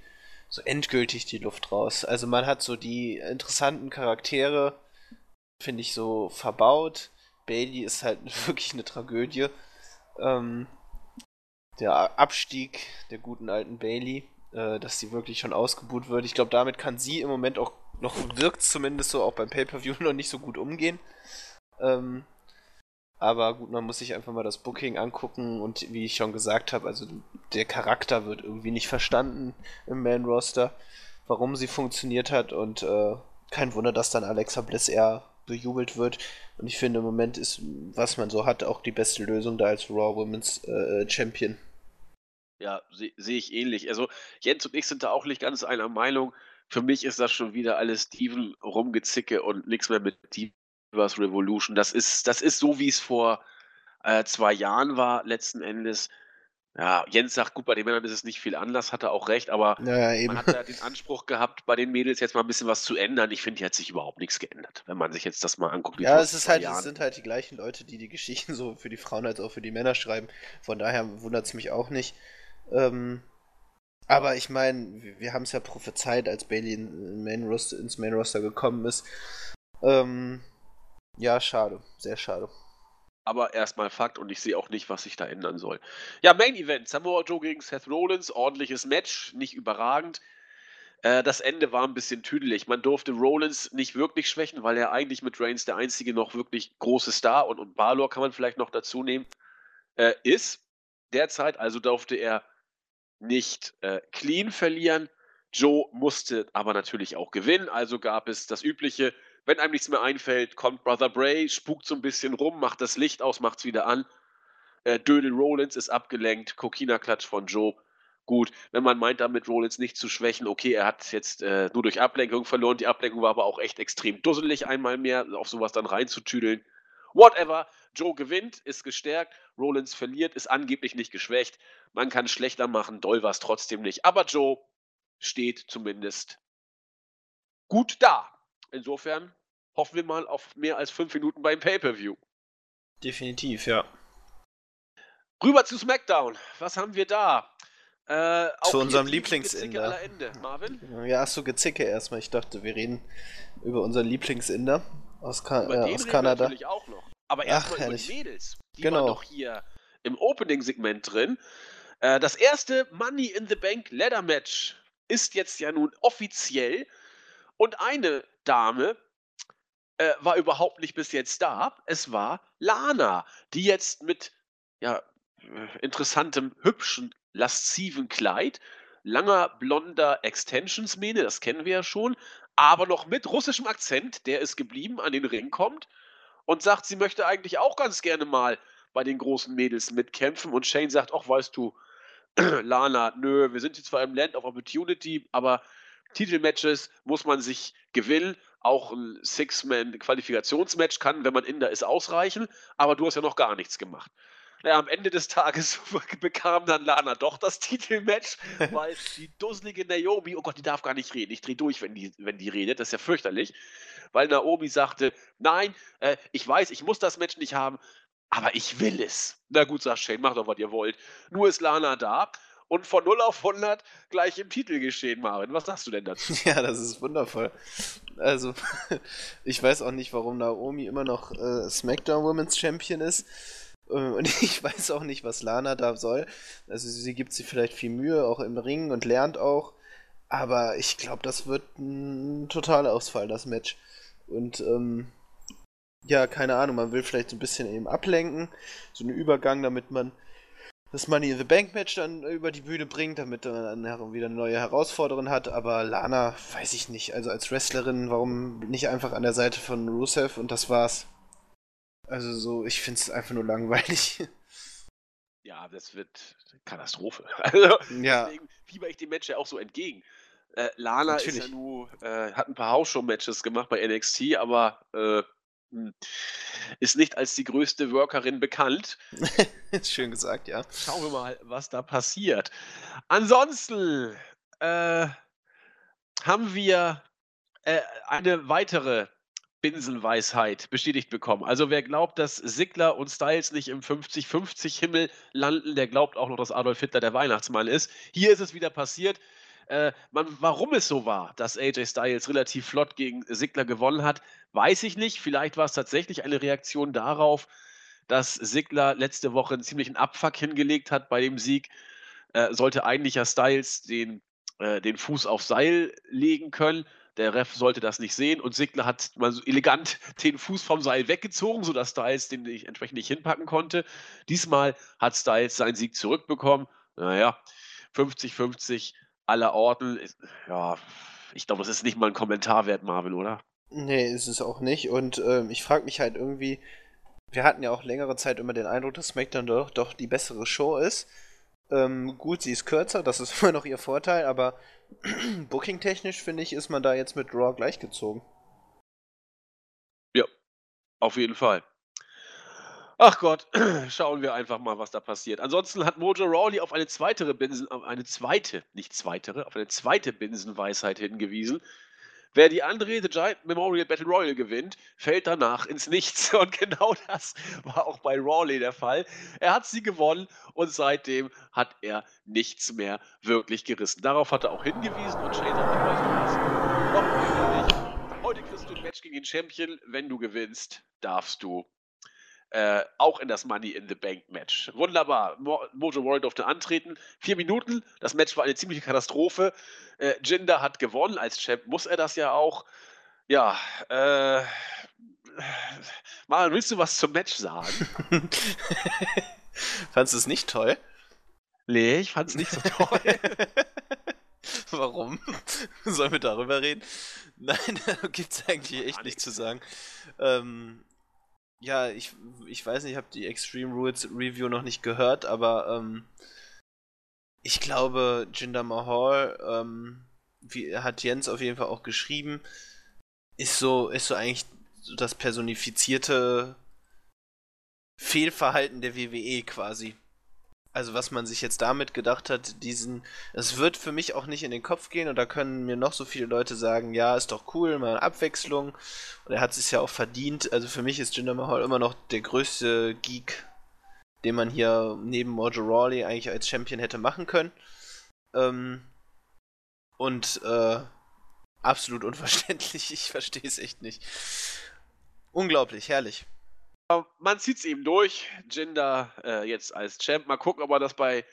so endgültig die Luft raus. Also man hat so die interessanten Charaktere, finde ich so verbaut. Bailey ist halt wirklich eine Tragödie. Ähm, der Abstieg der guten alten Bailey, äh, dass sie wirklich schon ausgebuht wird. Ich glaube, damit kann sie im Moment auch noch wirkt zumindest so auch beim Pay-per-View noch nicht so gut umgehen. Ähm, aber gut, man muss sich einfach mal das Booking angucken und wie ich schon gesagt habe, also der Charakter wird irgendwie nicht verstanden im Man-Roster, warum sie funktioniert hat und äh, kein Wunder, dass dann Alexa Bliss eher bejubelt wird. Und ich finde, im Moment ist, was man so hat, auch die beste Lösung da als Raw Women's äh, Champion. Ja, sehe seh ich ähnlich. Also Jens und ich sind da auch nicht ganz einer Meinung. Für mich ist das schon wieder alles Steven rumgezicke und nichts mehr mit Divas Revolution. Das ist, das ist so, wie es vor, äh, zwei Jahren war letzten Endes. Ja, Jens sagt, gut, bei den Männern ist es nicht viel anders, hat er auch recht, aber Ja, eben. man hat ja den Anspruch gehabt, bei den Mädels jetzt mal ein bisschen was zu ändern. Ich finde, hier hat sich überhaupt nichts geändert, wenn man sich jetzt das mal anguckt. Ja, es ist halt, es sind halt die gleichen Leute, die die Geschichten so für die Frauen als auch für die Männer schreiben. Von daher wundert es mich auch nicht. Ähm, aber ich meine, wir, wir haben es ja prophezeit, als Bailey in, Main Roster, ins Main Roster gekommen ist. Ähm, ja, schade, sehr schade. Aber erstmal Fakt und ich sehe auch nicht, was sich da ändern soll. Ja, Main Event: Samoa Joe gegen Seth Rollins. Ordentliches Match, nicht überragend. Äh, das Ende war ein bisschen tüdelig. Man durfte Rollins nicht wirklich schwächen, weil er eigentlich mit Reigns der einzige noch wirklich große Star und, und Balor kann man vielleicht noch dazu nehmen, äh, ist derzeit. Also durfte er nicht äh, clean verlieren. Joe musste aber natürlich auch gewinnen. Also gab es das übliche, wenn einem nichts mehr einfällt, kommt Brother Bray, spukt so ein bisschen rum, macht das Licht aus, macht es wieder an. Äh, Dödel Rollins ist abgelenkt, Kokina-Klatsch von Joe. Gut, wenn man meint, damit Rollins nicht zu schwächen, okay, er hat jetzt äh, nur durch Ablenkung verloren. Die Ablenkung war aber auch echt extrem dusselig, einmal mehr auf sowas dann reinzutüdeln. Whatever, Joe gewinnt, ist gestärkt, Rollins verliert, ist angeblich nicht geschwächt. Man kann schlechter machen, doll war es trotzdem nicht. Aber Joe steht zumindest gut da. Insofern hoffen wir mal auf mehr als fünf Minuten beim Pay-Per-View. Definitiv, ja. Rüber zu SmackDown. Was haben wir da? Äh, Zu unserem aller Ende. Marvin? Ja, hast du Gezicke erstmal. Ich dachte, wir reden über unseren Lieblingsinder aus, Ka äh, aus Kanada. natürlich auch noch. Aber erstmal über die Mädels. Die Genau. waren doch hier im Opening-Segment drin. Äh, das erste Money in the Bank Ladder Match ist jetzt ja nun offiziell. Und eine Dame äh, war überhaupt nicht bis jetzt da. Es war Lana, die jetzt mit ja, äh, interessantem, hübschen, lasziven Kleid, langer, blonder Extensionsmähne, das kennen wir ja schon, aber noch mit russischem Akzent, der ist geblieben, an den Ring kommt und sagt, sie möchte eigentlich auch ganz gerne mal bei den großen Mädels mitkämpfen. Und Shane sagt, ach, weißt du, Lana, nö, wir sind jetzt zwar im Land of Opportunity, aber Titelmatches muss man sich gewinnen. Auch ein Six-Man-Qualifikationsmatch kann, wenn man in da ist, ausreichen. Aber du hast ja noch gar nichts gemacht. Naja, am Ende des Tages bekam dann Lana doch das Titelmatch, weil die dusselige Naomi, oh Gott, die darf gar nicht reden. Ich drehe durch, wenn die, wenn die redet. Das ist ja fürchterlich. Weil Naomi sagte, nein, äh, ich weiß, ich muss das Match nicht haben, aber ich will es. Na gut, sagt Shane, macht doch, was ihr wollt. Nur ist Lana da und von 0 auf 100 gleich im Titel geschehen, Marvin. Was sagst du denn dazu? Ja, das ist wundervoll. Also, ich weiß auch nicht, warum Naomi immer noch äh, SmackDown Women's Champion ist. Äh, Und ich weiß auch nicht, was Lana da soll. Also, sie gibt sich vielleicht viel Mühe, auch im Ring und lernt auch. Aber ich glaube, das wird ein totaler Ausfall, das Match. Und, ähm, ja, keine Ahnung, man will vielleicht so ein bisschen eben ablenken. So einen Übergang, damit man das Money in the Bank Match dann über die Bühne bringt, damit man dann wieder eine neue Herausforderin hat. Aber Lana, weiß ich nicht. Also als Wrestlerin, warum nicht einfach an der Seite von Rusev und das war's? Also so, ich find's einfach nur langweilig. Ja, das wird Katastrophe. Also, ja, deswegen fieber ich dem Match ja auch so entgegen. Äh, Lana ist Natürlich. ja nur, äh, hat ein paar Hausshow-Matches gemacht bei NXT, aber äh, ist nicht als die größte Workerin bekannt. schön gesagt, ja. Schauen wir mal, was da passiert. Ansonsten äh, haben wir äh, eine weitere Binsenweisheit bestätigt bekommen. Also wer glaubt, dass Sigler und Styles nicht im 50-50 Himmel landen, der glaubt auch noch, dass Adolf Hitler der Weihnachtsmann ist. Hier ist es wieder passiert. Äh, man, warum es so war, dass AJ Styles relativ flott gegen Sigler gewonnen hat, weiß ich nicht. Vielleicht war es tatsächlich eine Reaktion darauf, dass Sigler letzte Woche einen ziemlichen Abfuck hingelegt hat bei dem Sieg. Äh, sollte eigentlich ja Styles den, äh, den Fuß auf Seil legen können. Der Ref sollte das nicht sehen und Sigler hat mal so elegant den Fuß vom Seil weggezogen, sodass Styles den nicht, entsprechend nicht hinpacken konnte. Diesmal hat Styles seinen Sieg zurückbekommen. Naja, 50-50 aller Orten. Ist- Ja, ich glaube, das ist nicht mal ein Kommentar wert, Marvin, oder? Nee, ist es auch nicht. Und ähm, ich frage mich halt irgendwie, wir hatten ja auch längere Zeit immer den Eindruck, dass SmackDown doch, doch die bessere Show ist. Ähm, gut, sie ist kürzer, das ist immer noch ihr Vorteil, aber booking-technisch finde ich, ist man da jetzt mit Raw gleichgezogen. Auf jeden Fall. Ach Gott, schauen wir einfach mal, was da passiert. Ansonsten hat Mojo Rawley auf eine zweite Binsen, auf eine zweite, nicht zweitere, auf eine zweite Binsenweisheit hingewiesen. Wer die Andre The Giant Memorial Battle Royal gewinnt, fällt danach ins Nichts. Und genau das war auch bei Rawley der Fall. Er hat sie gewonnen und seitdem hat er nichts mehr wirklich gerissen. Darauf hat er auch hingewiesen und Shane was? Noch Heute kriegst du ein Match gegen den Champion. Wenn du gewinnst, darfst du äh, auch in das Money in the Bank Match. Wunderbar. Mo Mojo Warrior durfte antreten. Vier Minuten. Das Match war eine ziemliche Katastrophe. Äh, Jinder hat gewonnen. Als Champ muss er das ja auch. Ja, äh. Mal, willst du was zum Match sagen? Fandest du es nicht toll? Nee, ich fand es nicht so toll. Warum? Sollen wir darüber reden? Nein, da gibt es eigentlich echt nichts zu sagen. Ähm, ja, ich, ich weiß nicht, ich habe die Extreme Rules Review noch nicht gehört, aber ähm, ich glaube, Jinder Mahal, ähm, wie hat Jens auf jeden Fall auch geschrieben, ist so, ist so eigentlich das personifizierte Fehlverhalten der WWE quasi. Also was man sich jetzt damit gedacht hat, diesen, es wird für mich auch nicht in den Kopf gehen und da können mir noch so viele Leute sagen, ja, ist doch cool, mal Abwechslung und er hat es ja auch verdient. Also für mich ist Jinder Mahal immer noch der größte Geek, den man hier neben Mojo Rawley eigentlich als Champion hätte machen können. Ähm, und äh, absolut unverständlich, ich verstehe es echt nicht. Unglaublich, herrlich man zieht es eben durch. Jinder äh, jetzt als Champ. Mal gucken, ob er das bei,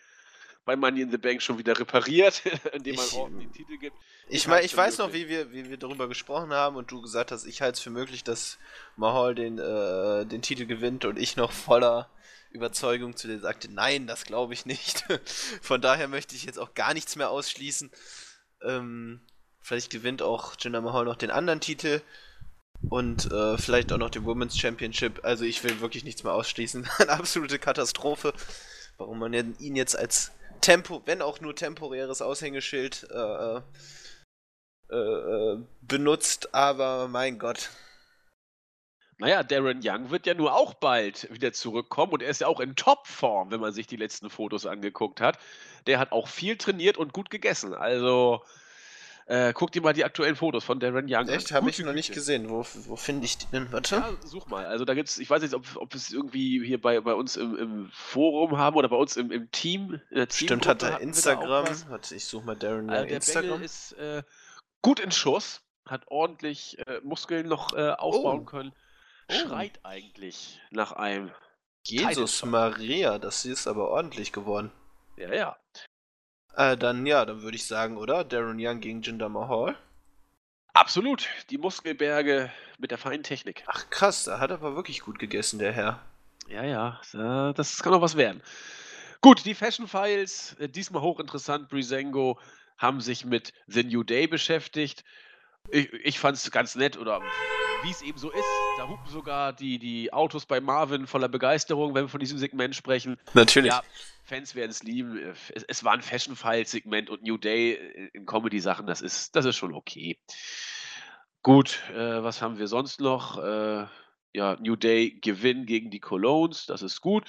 bei Money in the Bank schon wieder repariert, indem man Orton den Titel gibt. Ich, ich, mein, ich weiß noch, wie wir, wie wir darüber gesprochen haben und du gesagt hast, ich halte es für möglich, dass Mahal den, äh, den Titel gewinnt und ich noch voller Überzeugung zu dir sagte, nein, das glaube ich nicht. Von daher möchte ich jetzt auch gar nichts mehr ausschließen. Ähm, vielleicht gewinnt auch Jinder Mahal noch den anderen Titel und äh, vielleicht auch noch den Women's Championship. Also ich will wirklich nichts mehr ausschließen. Eine absolute Katastrophe. Warum man ihn jetzt als Tempo, wenn auch nur temporäres Aushängeschild äh, äh, äh, benutzt, aber mein Gott. Naja, Darren Young wird ja nur auch bald wieder zurückkommen und er ist ja auch in Topform, wenn man sich die letzten Fotos angeguckt hat. Der hat auch viel trainiert und gut gegessen. Also äh, guck dir mal die aktuellen Fotos von Darren Young Echt? Habe ich noch nicht gesehen. Wo, wo finde ich die denn? Warte. Ja, such mal. Also da gibt's, ich weiß nicht, ob, ob es irgendwie hier bei, bei uns im, im Forum haben oder bei uns im, im Team. Äh, Stimmt, hat er Instagram. Warte, ich suche mal Darren Young äh, Instagram. Der ist äh, gut in Schuss, hat ordentlich äh, Muskeln noch äh, aufbauen oh. können. Oh. Schreit eigentlich nach einem. Jesus Maria, das ist aber ordentlich geworden. Ja, ja. Äh, dann ja, dann würde ich sagen, oder? Darren Young gegen Jinder Mahal. Absolut. Die Muskelberge mit der feinen Technik. Ach krass, da hat er aber wirklich gut gegessen, der Herr. Ja, ja, das kann auch was werden. Gut, die Fashion Files, äh, diesmal hochinteressant. Brisengo haben sich mit The New Day beschäftigt. Ich, ich fand es ganz nett oder wie es eben so ist. Da hupen sogar die, die Autos bei Marvin voller Begeisterung, wenn wir von diesem Segment sprechen. Natürlich. Ja, Fans werden es lieben. Es, es war ein Fashion-File-Segment und New Day in Comedy-Sachen, das ist, das ist schon okay. Gut, äh, was haben wir sonst noch? Äh, ja, New Day Gewinn gegen die Colognes, das ist gut.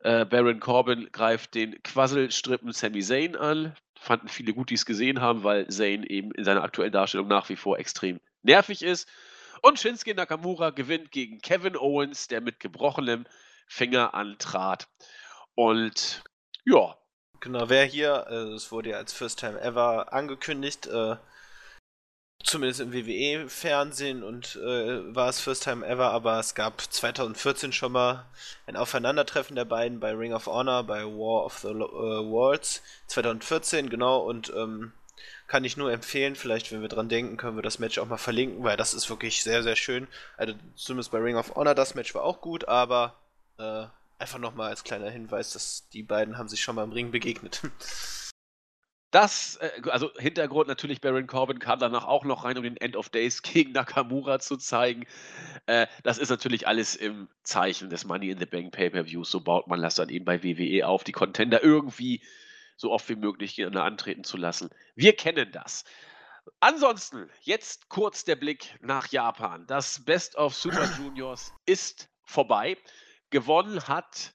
Äh, Baron Corbin greift den Quasselstrippen Sami Zayn an. Fanden viele gut, die es gesehen haben, weil Zayn eben in seiner aktuellen Darstellung nach wie vor extrem nervig ist. Und Shinsuke Nakamura gewinnt gegen Kevin Owens, der mit gebrochenem Finger antrat. Und ja. Genau, wer hier, äh, es wurde ja als First Time Ever angekündigt, äh, zumindest im WWE-Fernsehen und äh, war es First Time Ever, aber es gab 2014 schon mal ein Aufeinandertreffen der beiden bei Ring of Honor, bei War of the äh, Worlds. 2014, genau, und ähm, kann ich nur empfehlen. Vielleicht, wenn wir dran denken, können wir das Match auch mal verlinken, weil das ist wirklich sehr, sehr schön. Also zumindest bei Ring of Honor, das Match war auch gut, aber äh, einfach nochmal als kleiner Hinweis, dass die beiden haben sich schon mal im Ring begegnet. Das, äh, also Hintergrund natürlich, Baron Corbin kam danach auch noch rein, um den End of Days gegen Nakamura zu zeigen. Äh, das ist natürlich alles im Zeichen des Money in the Bank Pay-Per-Views. So baut man das dann eben bei WWE auf, die Contender irgendwie so oft wie möglich antreten zu lassen. Wir kennen das. Ansonsten, jetzt kurz der Blick nach Japan. Das Best of Super Juniors ist vorbei. Gewonnen hat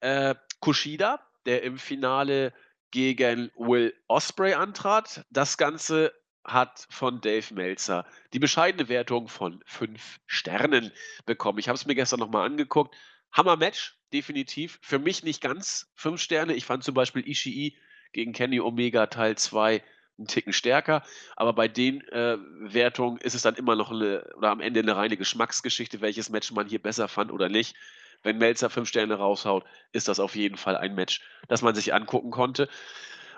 äh, Kushida, der im Finale gegen Will Osprey antrat. Das Ganze hat von Dave Meltzer die bescheidene Wertung von fünf Sternen bekommen. Ich habe es mir gestern nochmal angeguckt. Hammer-Match, definitiv. Für mich nicht ganz fünf Sterne. Ich fand zum Beispiel Ishii gegen Kenny Omega Teil 2 einen Ticken stärker. Aber bei den äh, Wertungen ist es dann immer noch eine, oder am Ende eine reine Geschmacksgeschichte, welches Match man hier besser fand oder nicht. Wenn Melzer fünf Sterne raushaut, ist das auf jeden Fall ein Match, das man sich angucken konnte.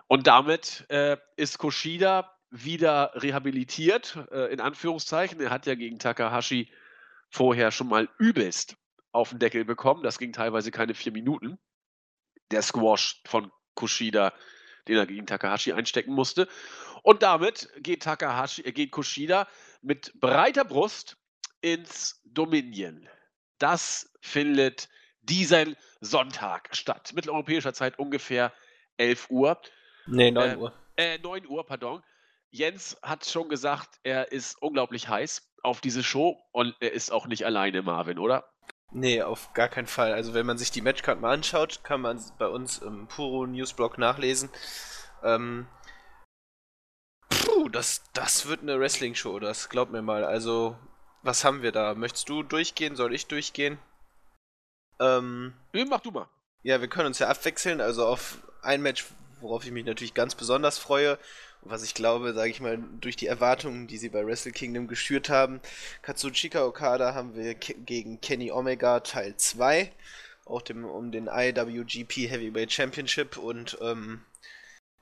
Und damit äh, ist Kushida wieder rehabilitiert, äh, in Anführungszeichen. Er hat ja gegen Takahashi vorher schon mal übelst auf den Deckel bekommen. Das ging teilweise keine vier Minuten. Der Squash von Kushida, den er gegen Takahashi einstecken musste. Und damit geht, Takahashi, äh, geht Kushida mit breiter Brust ins Dominion. Das findet diesen Sonntag statt. Mitteleuropäischer Zeit ungefähr 11 Uhr. Nee, 9 äh, Uhr. Äh, 9 Uhr, pardon. Jens hat schon gesagt, er ist unglaublich heiß auf diese Show und er ist auch nicht alleine, Marvin, oder? Nee, auf gar keinen Fall. Also wenn man sich die Matchcard mal anschaut, kann man bei uns im Puro Newsblog nachlesen. Ähm, puh, das, das wird eine Wrestling-Show, das glaub mir mal. Also, was haben wir da? Möchtest du durchgehen? Soll ich durchgehen? Ähm, nee, mach du mal. Ja, wir können uns ja abwechseln. Also auf ein Match, worauf ich mich natürlich ganz besonders freue was ich glaube, sage ich mal, durch die Erwartungen, die sie bei Wrestle Kingdom geschürt haben. Katsuchika Okada haben wir gegen Kenny Omega Teil 2, auch dem, um den IWGP Heavyweight Championship und ähm,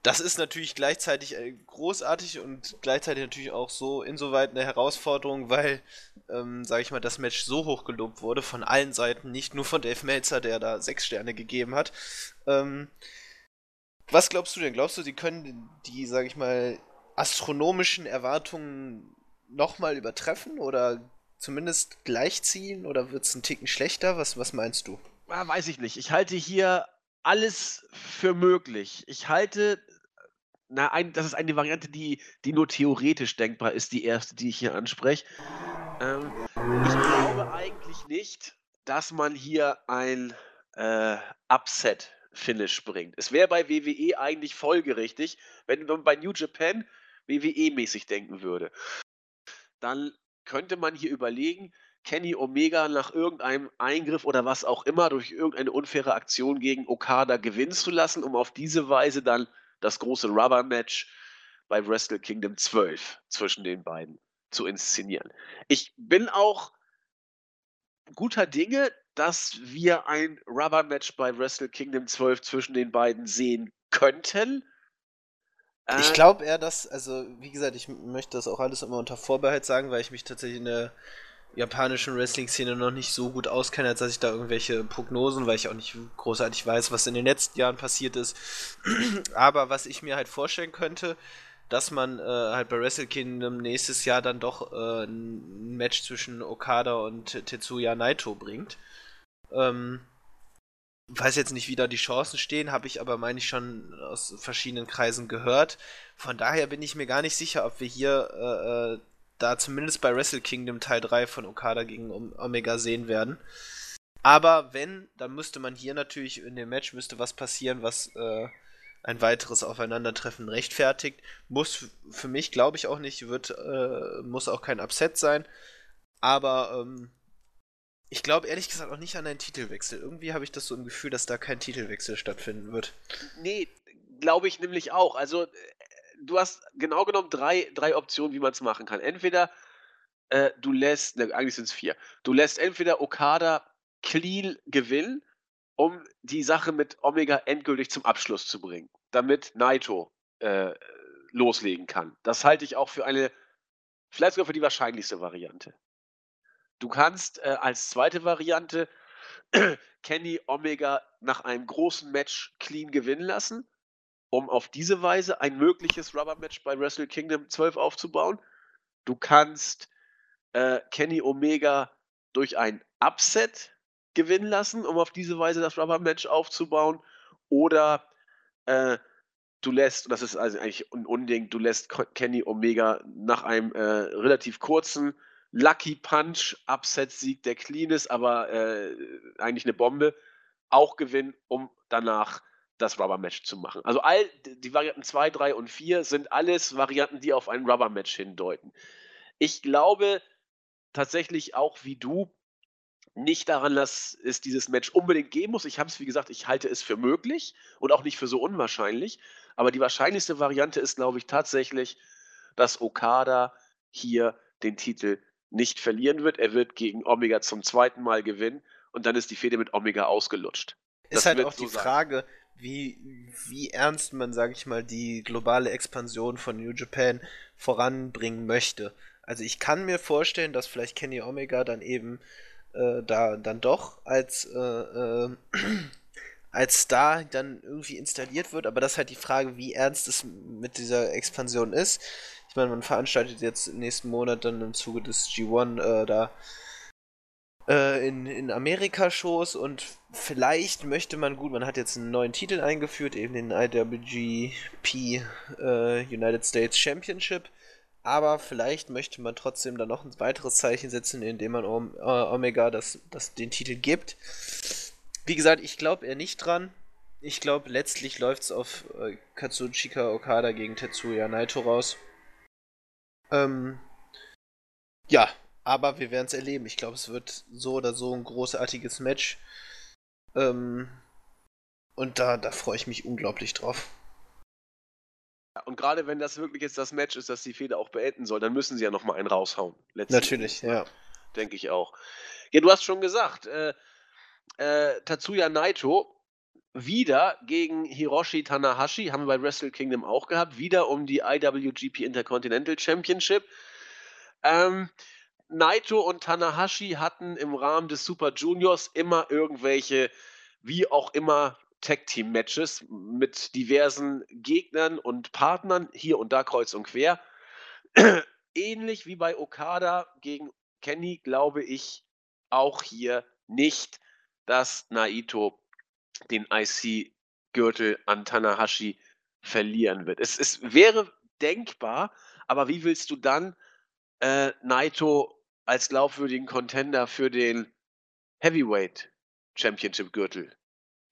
das ist natürlich gleichzeitig äh, großartig und gleichzeitig natürlich auch so insoweit eine Herausforderung, weil, ähm, sage ich mal, das Match so hoch gelobt wurde von allen Seiten, nicht nur von Dave Meltzer, der da sechs Sterne gegeben hat. Ähm, was glaubst du denn? Glaubst du, sie können die, sag ich mal, astronomischen Erwartungen nochmal übertreffen oder zumindest gleichziehen oder wird es einen Ticken schlechter? Was, was meinst du? Ah, weiß ich nicht. Ich halte hier alles für möglich. Ich halte, na, ein, das ist eine Variante, die, die nur theoretisch denkbar ist, die erste, die ich hier anspreche. Ähm, ich glaube eigentlich nicht, dass man hier ein äh, Upset Finish bringt. Es wäre bei WWE eigentlich folgerichtig, wenn man bei New Japan WWE-mäßig denken würde. Dann könnte man hier überlegen, Kenny Omega nach irgendeinem Eingriff oder was auch immer durch irgendeine unfaire Aktion gegen Okada gewinnen zu lassen, um auf diese Weise dann das große Rubber-Match bei Wrestle Kingdom 12 zwischen den beiden zu inszenieren. Ich bin auch guter Dinge, dass wir ein Rubber-Match bei Wrestle Kingdom 12 zwischen den beiden sehen könnten. Äh, ich glaube eher, dass, also wie gesagt, ich möchte das auch alles immer unter Vorbehalt sagen, weil ich mich tatsächlich in der japanischen Wrestling-Szene noch nicht so gut auskenne, als dass ich da irgendwelche Prognosen, weil ich auch nicht großartig weiß, was in den letzten Jahren passiert ist. Aber was ich mir halt vorstellen könnte, dass man äh, halt bei Wrestle Kingdom nächstes Jahr dann doch äh, ein Match zwischen Okada und Tetsuya Naito bringt. Ähm, weiß jetzt nicht, wie da die Chancen stehen, habe ich aber, meine ich, schon aus verschiedenen Kreisen gehört. Von daher bin ich mir gar nicht sicher, ob wir hier äh, äh da zumindest bei Wrestle Kingdom Teil 3 von Okada gegen Omega sehen werden. Aber wenn, dann müsste man hier natürlich in dem Match müsste was passieren, was äh, ein weiteres Aufeinandertreffen rechtfertigt. Muss für mich, glaube ich, auch nicht, wird, äh, muss auch kein Upset sein. Aber ähm, ich glaube ehrlich gesagt auch nicht an einen Titelwechsel. Irgendwie habe ich das so im Gefühl, dass da kein Titelwechsel stattfinden wird. Nee, glaube ich nämlich auch. Also, du hast genau genommen drei, drei Optionen, wie man es machen kann. Entweder äh, du lässt, ne, eigentlich sind es vier, du lässt entweder Okada clean gewinnen, um die Sache mit Omega endgültig zum Abschluss zu bringen, damit Naito äh, loslegen kann. Das halte ich auch für eine, vielleicht sogar für die wahrscheinlichste Variante. Du kannst äh, als zweite Variante Kenny Omega nach einem großen Match clean gewinnen lassen, um auf diese Weise ein mögliches Rubber-Match bei Wrestle Kingdom 12 aufzubauen. Du kannst äh, Kenny Omega durch ein Upset gewinnen lassen, um auf diese Weise das Rubber-Match aufzubauen. Oder äh, du lässt, das ist also eigentlich ein Unding, du lässt Kenny Omega nach einem äh, relativ kurzen Lucky Punch, Upset-Sieg der Cleanest, aber äh, eigentlich eine Bombe, auch gewinnen, um danach das Rubber-Match zu machen. Also all die Varianten 2, 3 und 4 sind alles Varianten, die auf ein Rubber-Match hindeuten. Ich glaube tatsächlich auch wie du nicht daran, dass es dieses Match unbedingt geben muss. Ich habe es, wie gesagt, ich halte es für möglich und auch nicht für so unwahrscheinlich. Aber die wahrscheinlichste Variante ist, glaube ich, tatsächlich, dass Okada hier den Titel nicht verlieren wird. Er wird gegen Omega zum zweiten Mal gewinnen und dann ist die Fehde mit Omega ausgelutscht. Ist das halt auch so die sein. Frage, wie, wie ernst man, sage ich mal, die globale Expansion von New Japan voranbringen möchte. Also ich kann mir vorstellen, dass vielleicht Kenny Omega dann eben äh, da dann doch als äh, äh, als Star dann irgendwie installiert wird, aber das ist halt die Frage, wie ernst es mit dieser Expansion ist. Ich meine, man veranstaltet jetzt im nächsten Monat dann im Zuge des G1 äh, da äh, in, in Amerika Shows und vielleicht möchte man, gut, man hat jetzt einen neuen Titel eingeführt, eben den IWGP äh, United States Championship, aber vielleicht möchte man trotzdem dann noch ein weiteres Zeichen setzen, indem man äh, Omega das, das, den Titel gibt. Wie gesagt, ich glaube eher nicht dran. Ich glaube, letztlich läuft es auf äh, Katsuchika Okada gegen Tetsuya Naito raus. Ähm, ja, aber wir werden es erleben. Ich glaube, es wird so oder so ein großartiges Match. Ähm, und da, da freue ich mich unglaublich drauf. Ja, und gerade wenn das wirklich jetzt das Match ist, das die Feder auch beenden soll, dann müssen sie ja nochmal einen raushauen. Natürlich, ja. Denke ich auch. Ja, du hast schon gesagt, äh, äh, Tatsuya Naito wieder gegen Hiroshi Tanahashi, haben wir bei Wrestle Kingdom auch gehabt, wieder um die IWGP Intercontinental Championship. Ähm, Naito und Tanahashi hatten im Rahmen des Super Juniors immer irgendwelche, wie auch immer, Tag-Team-Matches mit diversen Gegnern und Partnern, hier und da kreuz und quer. Ähnlich wie bei Okada gegen Kenny glaube ich auch hier nicht, dass Naito den IC-Gürtel an Tanahashi verlieren wird. Es, es wäre denkbar, aber wie willst du dann äh, Naito als glaubwürdigen Contender für den Heavyweight Championship Gürtel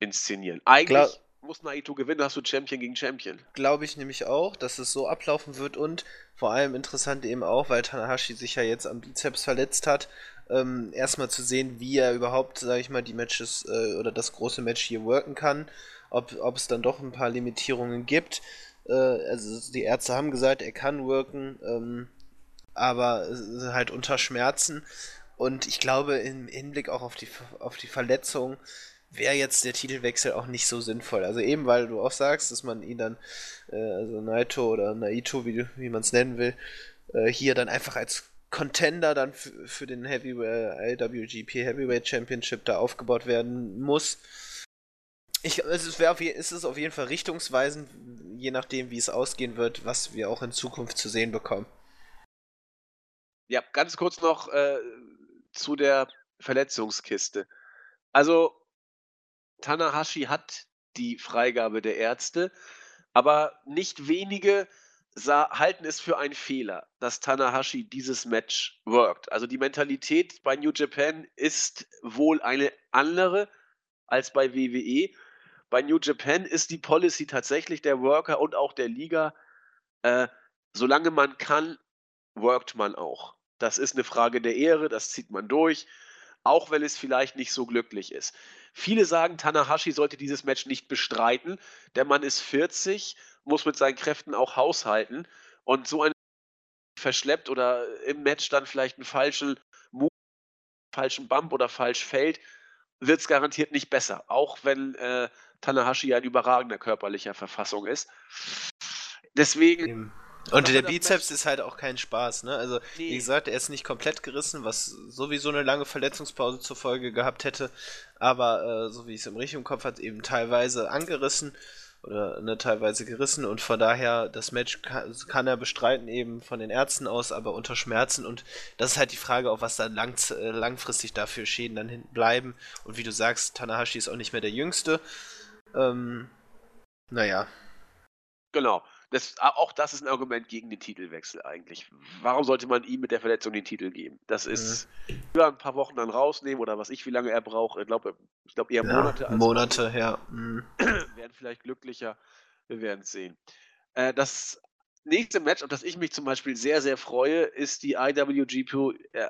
inszenieren. Eigentlich Klar. muss Naito gewinnen, hast du Champion gegen Champion. Glaube ich nämlich auch, dass es so ablaufen wird und vor allem interessant eben auch, weil Tanahashi sich ja jetzt am Bizeps verletzt hat, ähm, erstmal zu sehen, wie er überhaupt, sage ich mal, die Matches äh, oder das große Match hier worken kann, ob, ob es dann doch ein paar Limitierungen gibt. Äh, also die Ärzte haben gesagt, er kann worken, ähm, aber halt unter Schmerzen. Und ich glaube, im Hinblick auch auf die, auf die Verletzung wäre jetzt der Titelwechsel auch nicht so sinnvoll. Also eben, weil du auch sagst, dass man ihn dann, äh, also Naito oder Naito, wie, wie man es nennen will, äh, hier dann einfach als Contender dann für den Heavy, äh, IWGP Heavyweight Championship da aufgebaut werden muss. Ich, also es, auf, ist es auf jeden Fall richtungsweisend, je nachdem, wie es ausgehen wird, was wir auch in Zukunft zu sehen bekommen. Ja, ganz kurz noch äh, zu der Verletzungskiste. Also, Tanahashi hat die Freigabe der Ärzte, aber nicht wenige sah, halten es für einen Fehler, dass Tanahashi dieses Match worked. Also die Mentalität bei New Japan ist wohl eine andere als bei WWE. Bei New Japan ist die Policy tatsächlich der Worker und auch der Liga, äh, solange man kann, workt man auch. Das ist eine Frage der Ehre, das zieht man durch, auch wenn es vielleicht nicht so glücklich ist. Viele sagen, Tanahashi sollte dieses Match nicht bestreiten. Der Mann ist 40, muss mit seinen Kräften auch haushalten und so ein verschleppt oder im Match dann vielleicht einen falschen Move, falschen Bump oder falsch fällt, wird es garantiert nicht besser, auch wenn äh, Tanahashi ein überragender körperlicher Verfassung ist. Deswegen und der Bizeps ist halt auch kein Spaß, ne? Also, nee. wie gesagt, er ist nicht komplett gerissen, was sowieso eine lange Verletzungspause zur Folge gehabt hätte. Aber äh, so wie ich es im richtigen Kopf hat, eben teilweise angerissen oder ne, teilweise gerissen und von daher das Match kann, kann, er bestreiten eben von den Ärzten aus, aber unter Schmerzen und das ist halt die Frage, auf was dann lang, äh, langfristig dafür Schäden dann hinten bleiben und wie du sagst, Tanahashi ist auch nicht mehr der Jüngste. Ähm, naja. Genau. Das, auch das ist ein Argument gegen den Titelwechsel eigentlich. Warum sollte man ihm mit der Verletzung den Titel geben? Das ist mhm. über ein paar Wochen dann rausnehmen oder was ich, wie lange er braucht. Ich glaube ich glaub eher Monate. Ja, Monate, ja. Mhm. Werden vielleicht glücklicher. Wir werden es sehen. Äh, das nächste Match, auf das ich mich zum Beispiel sehr, sehr freue, ist die IWGP, äh,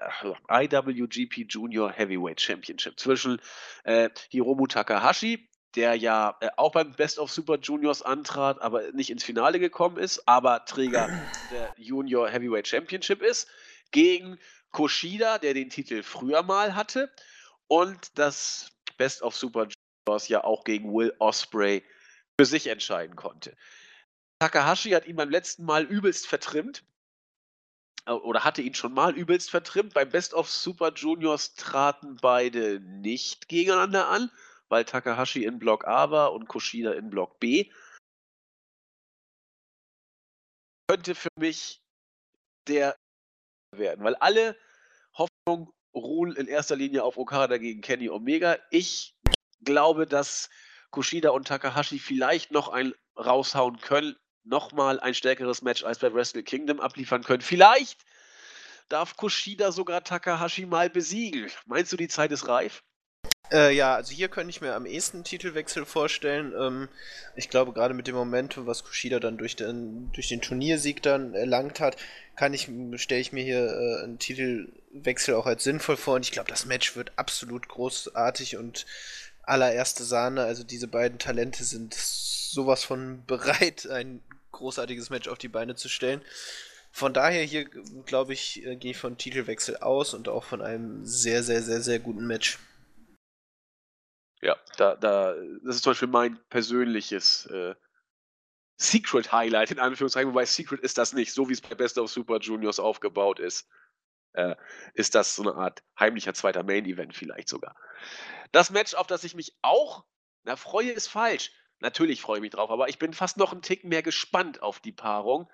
IWGP Junior Heavyweight Championship zwischen äh, Hiromu Takahashi, der ja äh, auch beim Best of Super Juniors antrat, aber nicht ins Finale gekommen ist, aber Träger der Junior Heavyweight Championship ist, gegen Koshida, der den Titel früher mal hatte, und das Best of Super Juniors ja auch gegen Will Osprey für sich entscheiden konnte. Takahashi hat ihn beim letzten Mal übelst vertrimmt. Äh, oder hatte ihn schon mal übelst vertrimmt. Beim Best of Super Juniors traten beide nicht gegeneinander an, weil Takahashi in Block A war und Kushida in Block B. Könnte für mich der werden, weil alle Hoffnung ruhen in erster Linie auf Okada gegen Kenny Omega. Ich glaube, dass Kushida und Takahashi vielleicht noch ein raushauen können, nochmal ein stärkeres Match als bei Wrestle Kingdom abliefern können. Vielleicht darf Kushida sogar Takahashi mal besiegen. Meinst du, die Zeit ist reif? Äh, ja, also hier könnte ich mir am ehesten Titelwechsel vorstellen. Ähm, ich glaube, gerade mit dem Momentum, was Kushida dann durch den, durch den Turniersieg dann erlangt hat, kann ich, stelle ich mir hier äh, einen Titelwechsel auch als sinnvoll vor. Und ich glaube, das Match wird absolut großartig und allererste Sahne. Also diese beiden Talente sind sowas von bereit, ein großartiges Match auf die Beine zu stellen. Von daher hier, glaube ich, äh, gehe ich von Titelwechsel aus und auch von einem sehr, sehr, sehr, sehr guten Match. Ja, da, da, das ist zum Beispiel mein persönliches äh, Secret Highlight, in Anführungszeichen, wobei Secret ist das nicht, so wie es bei Best of Super Juniors aufgebaut ist. Äh, ist das so eine Art heimlicher zweiter Main Event vielleicht sogar. Das Match, auf das ich mich auch, na, freue ist falsch. Natürlich freue ich mich drauf, aber ich bin fast noch einen Tick mehr gespannt auf die Paarung.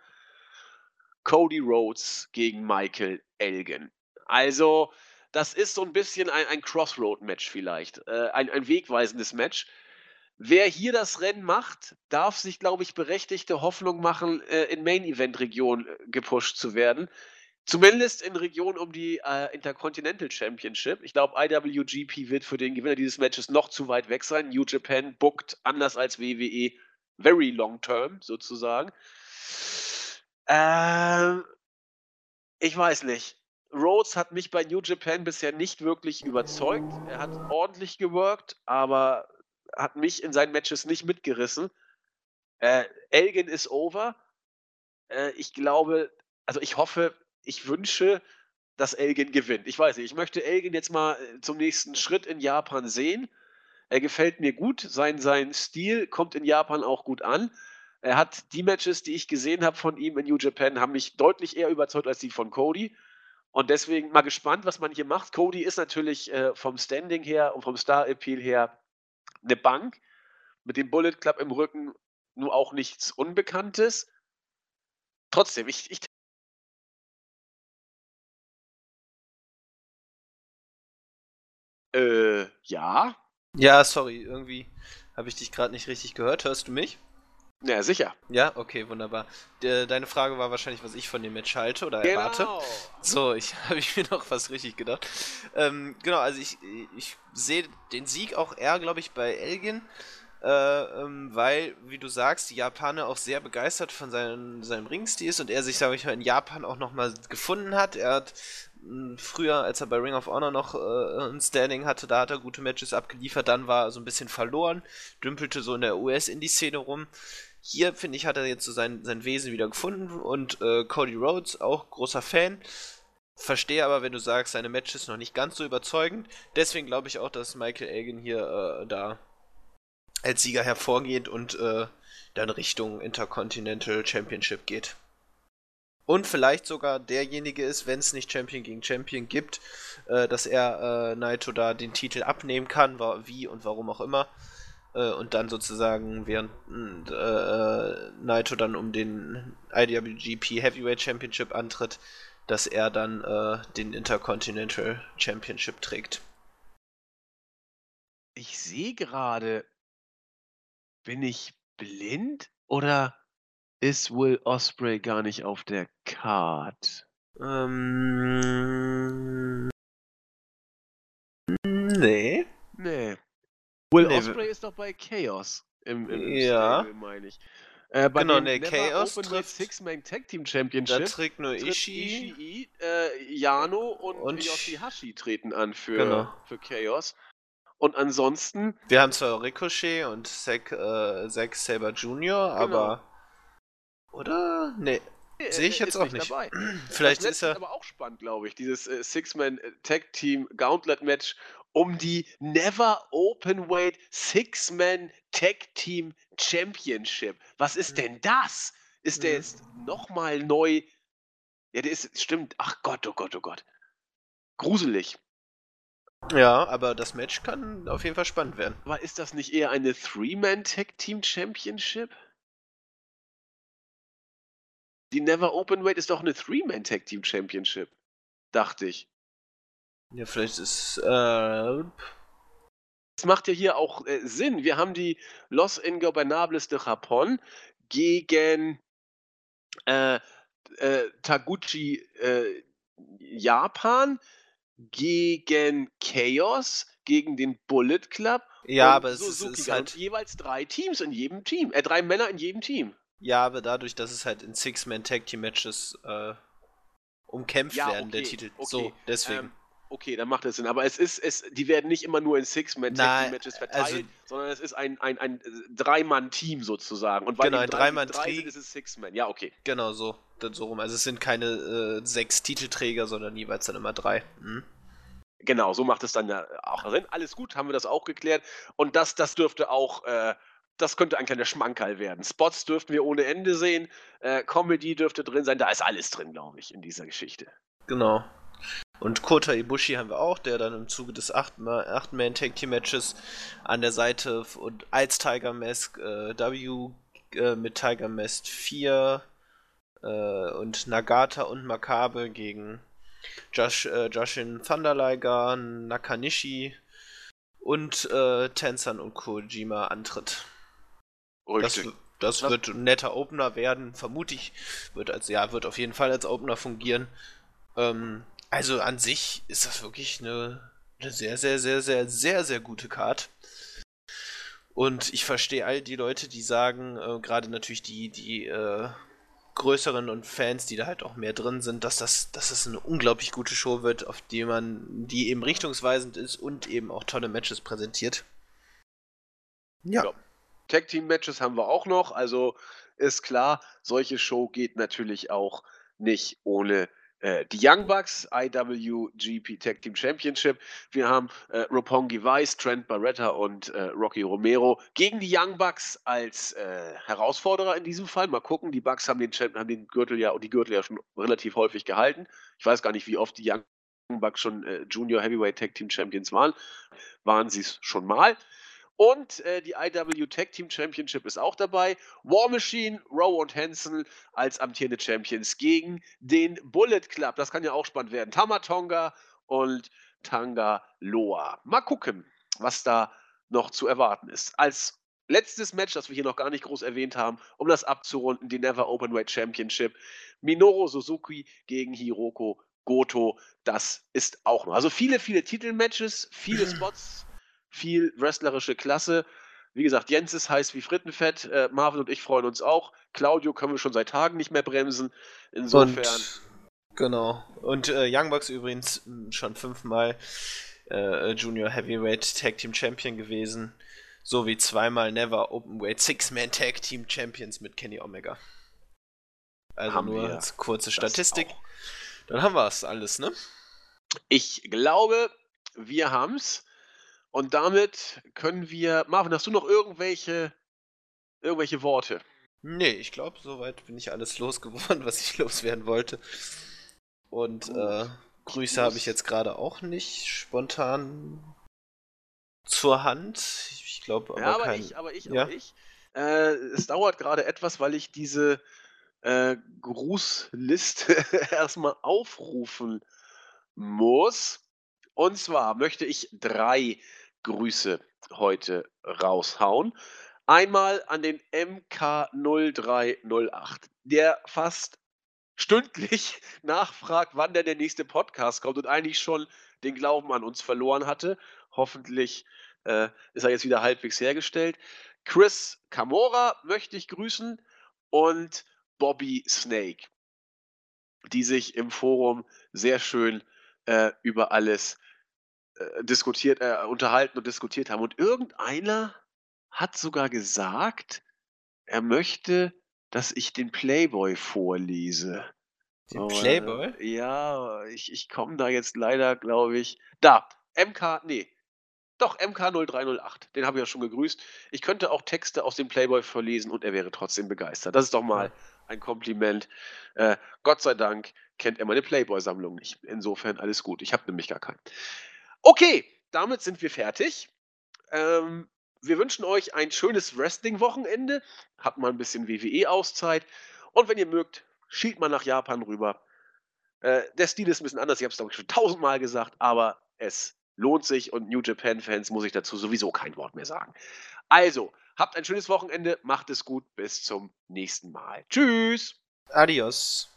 Cody Rhodes gegen Michael Elgin. Also, das ist so ein bisschen ein, ein Crossroad-Match vielleicht. Äh, ein, ein wegweisendes Match. Wer hier das Rennen macht, darf sich, glaube ich, berechtigte Hoffnung machen, äh, in Main-Event-Region äh, gepusht zu werden. Zumindest in Region um die äh, Intercontinental Championship. Ich glaube, IWGP wird für den Gewinner dieses Matches noch zu weit weg sein. New Japan bookt anders als WWE very long term sozusagen. Ähm, ich weiß nicht. Rhodes hat mich bei New Japan bisher nicht wirklich überzeugt. Er hat ordentlich geworkt, aber hat mich in seinen Matches nicht mitgerissen. Äh, Elgin ist over. Äh, ich glaube, also ich hoffe, ich wünsche, dass Elgin gewinnt. Ich weiß nicht, ich möchte Elgin jetzt mal äh, zum nächsten Schritt in Japan sehen. Er gefällt mir gut, sein, sein Stil kommt in Japan auch gut an. Er hat die Matches, die ich gesehen habe von ihm in New Japan, haben mich deutlich eher überzeugt als die von Cody. Und deswegen mal gespannt, was man hier macht. Cody ist natürlich äh, vom Standing her und vom Star-Appeal her eine Bank. Mit dem Bullet Club im Rücken nur auch nichts Unbekanntes. Trotzdem, ich, ich Äh, ja. Ja, sorry, irgendwie habe ich dich gerade nicht richtig gehört. Hörst du mich? Ja, sicher. Ja, okay, wunderbar. De, deine Frage war wahrscheinlich, was ich von dem Match halte oder genau. erwarte. So, ich habe ich mir noch fast richtig gedacht. Ähm, genau, also ich, ich sehe den Sieg auch eher, glaube ich, bei Elgin. Äh, ähm, weil, wie du sagst, die Japaner auch sehr begeistert von seinen, seinem Ringstil ist und er sich, sage ich mal, in Japan auch nochmal gefunden hat. Er hat früher, als er bei Ring of Honor noch äh, ein Standing hatte, da hat er gute Matches abgeliefert, dann war er so ein bisschen verloren, dümpelte so in der US-Indie-Szene rum. Hier, finde ich, hat er jetzt so sein, sein Wesen wieder gefunden und äh, Cody Rhodes, auch großer Fan. Verstehe aber, wenn du sagst, seine Matches noch nicht ganz so überzeugend. Deswegen glaube ich auch, dass Michael Elgin hier äh, da als Sieger hervorgeht und äh, dann Richtung Intercontinental Championship geht und vielleicht sogar derjenige ist, wenn es nicht Champion gegen Champion gibt, äh, dass er äh, Naito da den Titel abnehmen kann, wie und warum auch immer. Äh, und dann sozusagen, während äh, Naito dann um den IWGP Heavyweight Championship antritt, dass er dann äh, den Intercontinental Championship trägt. Ich sehe gerade, bin ich blind oder ist Will Osprey gar nicht auf der Card? Ähm. Nee. Nee. Will Nee, Osprey ist doch bei Chaos im, im, im Ja. Stable, meine ich. Äh, bei Genau, nee, Never Chaos trifft- Six-Man Tag Team Da Championship trägt nur Ishii. Ishii, äh, Yano und, Und- Yoshihashi treten an für, Genau. für Chaos. Und ansonsten, Wir haben zwar Ricochet und Zack, äh, Zack Saber Jr., aber. Oder? Nee. äh, Sehe ich jetzt auch nicht nicht. Vielleicht das ist er. aber auch spannend, glaube ich. Dieses äh, Six-Man Tag Team Gauntlet Match um die Never Openweight Six-Man Tag Team Championship. Was ist Mhm. denn das? Ist der Mhm. jetzt nochmal neu? Ja, der ist, stimmt. Ach Gott, oh Gott, oh Gott. Gruselig. Ja, aber das Match kann auf jeden Fall spannend werden. Aber ist das nicht eher eine Three-Man Tag Team Championship? Die Never Openweight ist doch eine Three-Man Tag Team Championship. Dachte ich. Ja, vielleicht ist. Äh, Das macht ja hier auch äh, Sinn. Wir haben die Los Ingobernables de Japón gegen äh, äh, Taguchi äh, Japan, gegen Chaos, gegen den Bullet Club. ja, aber es ist, Suzuki ist Gun. halt. Jeweils drei Teams in jedem Team. Äh, drei Männer in jedem Team. Ja, aber dadurch, dass es halt in Six-Man-Tag-Team-Matches äh, umkämpft Ja, werden, der okay, Titel. okay. So, deswegen. Ähm, okay, dann macht das Sinn. Aber es ist, es, die werden nicht immer nur in Six-Man-Tag-Matches Nein, verteilt, also- sondern es ist ein, ein, ein Drei-Mann-Team sozusagen. Und weil Genau, ein drei- Drei-Mann-Trio. drei ist es Six-Man. Ja, okay. Genau so. Dann so rum. Also es sind keine äh, sechs Titelträger, sondern jeweils dann immer drei. Mhm. Genau, so macht es dann ja auch Sinn. Alles gut, haben wir das auch geklärt. Und das, das dürfte auch, äh, das könnte ein kleiner Schmankerl werden. Spots dürften wir ohne Ende sehen. Äh, Comedy dürfte drin sein. Da ist alles drin, glaube ich, in dieser Geschichte. Genau. Und Kota Ibushi haben wir auch, der dann im Zuge des 8-Man-Tag-Team-Matches an der Seite und als Tiger Mask äh, W äh, mit Tiger Mask 4 äh, und Nagata und Makabe gegen Josh, äh, Joshin Thunder Liger, Nakanishi und äh, Tenzan und Kojima antritt. Das, Richtig. das Was- wird ein netter Opener werden, vermute ich. Wird als, ja, wird auf jeden Fall als Opener fungieren. Ähm, also an sich ist das wirklich eine, eine sehr, sehr, sehr, sehr, sehr, sehr gute Card. Und ich verstehe all die Leute, die sagen, äh, gerade natürlich die, die äh, größeren und Fans, die da halt auch mehr drin sind, dass das, dass das eine unglaublich gute Show wird, auf die man, die eben richtungsweisend ist und eben auch tolle Matches präsentiert. Ja. Ja. Tag Team Matches haben wir auch noch. Also ist klar, solche Show geht natürlich auch nicht ohne äh, die Young Bucks, IWGP Tag Team Championship. Wir haben äh, Roppongi Vice, Trent Barretta und äh, Rocky Romero gegen die Young Bucks als äh, Herausforderer in diesem Fall. Mal gucken, die Bucks haben den, haben den Gürtel ja die Gürtel ja schon relativ häufig gehalten. Ich weiß gar nicht, wie oft die Young Bucks schon äh, Junior Heavyweight Tag Team Champions waren. Waren sie es schon mal. Und äh, die IW Tag Team Championship ist auch dabei. War Machine, Rowe und Hansen als amtierende Champions gegen den Bullet Club. Das kann ja auch spannend werden. Tamatonga und Tanga Loa. Mal gucken, was da noch zu erwarten ist. Als letztes Match, das wir hier noch gar nicht groß erwähnt haben, um das abzurunden, die Never Openweight Championship. Minoru Suzuki gegen Hiroko Goto. Das ist auch noch. Also viele, viele Titelmatches, viele Spots viel wrestlerische Klasse. Wie gesagt, Jens ist heiß wie Frittenfett. Äh, Marvin und ich freuen uns auch. Claudio können wir schon seit Tagen nicht mehr bremsen. Insofern. Und, genau. Und äh, Young Bucks übrigens mh, schon fünfmal äh, Junior Heavyweight Tag Team Champion gewesen. Sowie zweimal Never Openweight Six-Man Tag Team Champions mit Kenny Omega. Also Haben nur als kurze Statistik. Dann haben wir es alles, ne? Ich glaube, wir haben's. Und damit können wir. Marvin, hast du noch irgendwelche, irgendwelche Worte? Nee, ich glaube, soweit bin ich alles losgeworden, was ich loswerden wollte. Und Gut. äh, Grüße habe ich jetzt gerade auch nicht spontan zur Hand. Ich glaube aber, ja, aber kein... ich, aber ich, Ja. aber ich. Äh, es dauert gerade etwas, weil ich diese äh, Grußliste erstmal aufrufen muss. Und zwar möchte ich drei Grüße heute raushauen. Einmal an den MK0308, der fast stündlich nachfragt, wann denn der nächste Podcast kommt und eigentlich schon den Glauben an uns verloren hatte. Hoffentlich äh, ist er jetzt wieder halbwegs hergestellt. Chris Camora möchte ich grüßen und Bobby Snake, die sich im Forum sehr schön äh, über alles äh, diskutiert, äh, unterhalten und diskutiert haben. Und irgendeiner hat sogar gesagt, er möchte, dass ich den Playboy vorlese. Den Aber, Playboy? Ja, ich, ich komme da jetzt leider, glaube ich. Da, MK, nee. Doch, MK0308. Den habe ich ja schon gegrüßt. Ich könnte auch Texte aus dem Playboy verlesen und er wäre trotzdem begeistert. Das ist doch mal ein Kompliment. Äh, Gott sei Dank kennt er meine Playboy-Sammlung nicht. Insofern alles gut. Ich habe nämlich gar keinen. Okay, damit sind wir fertig. Ähm, wir wünschen euch ein schönes Wrestling-Wochenende. Habt mal ein bisschen WWE-Auszeit. Und wenn ihr mögt, schielt mal nach Japan rüber. Äh, der Stil ist ein bisschen anders. Ich habe es, glaube ich, schon tausendmal gesagt. Aber es lohnt sich. Und New Japan-Fans muss ich dazu sowieso kein Wort mehr sagen. Also, habt ein schönes Wochenende. Macht es gut. Bis zum nächsten Mal. Tschüss. Adios.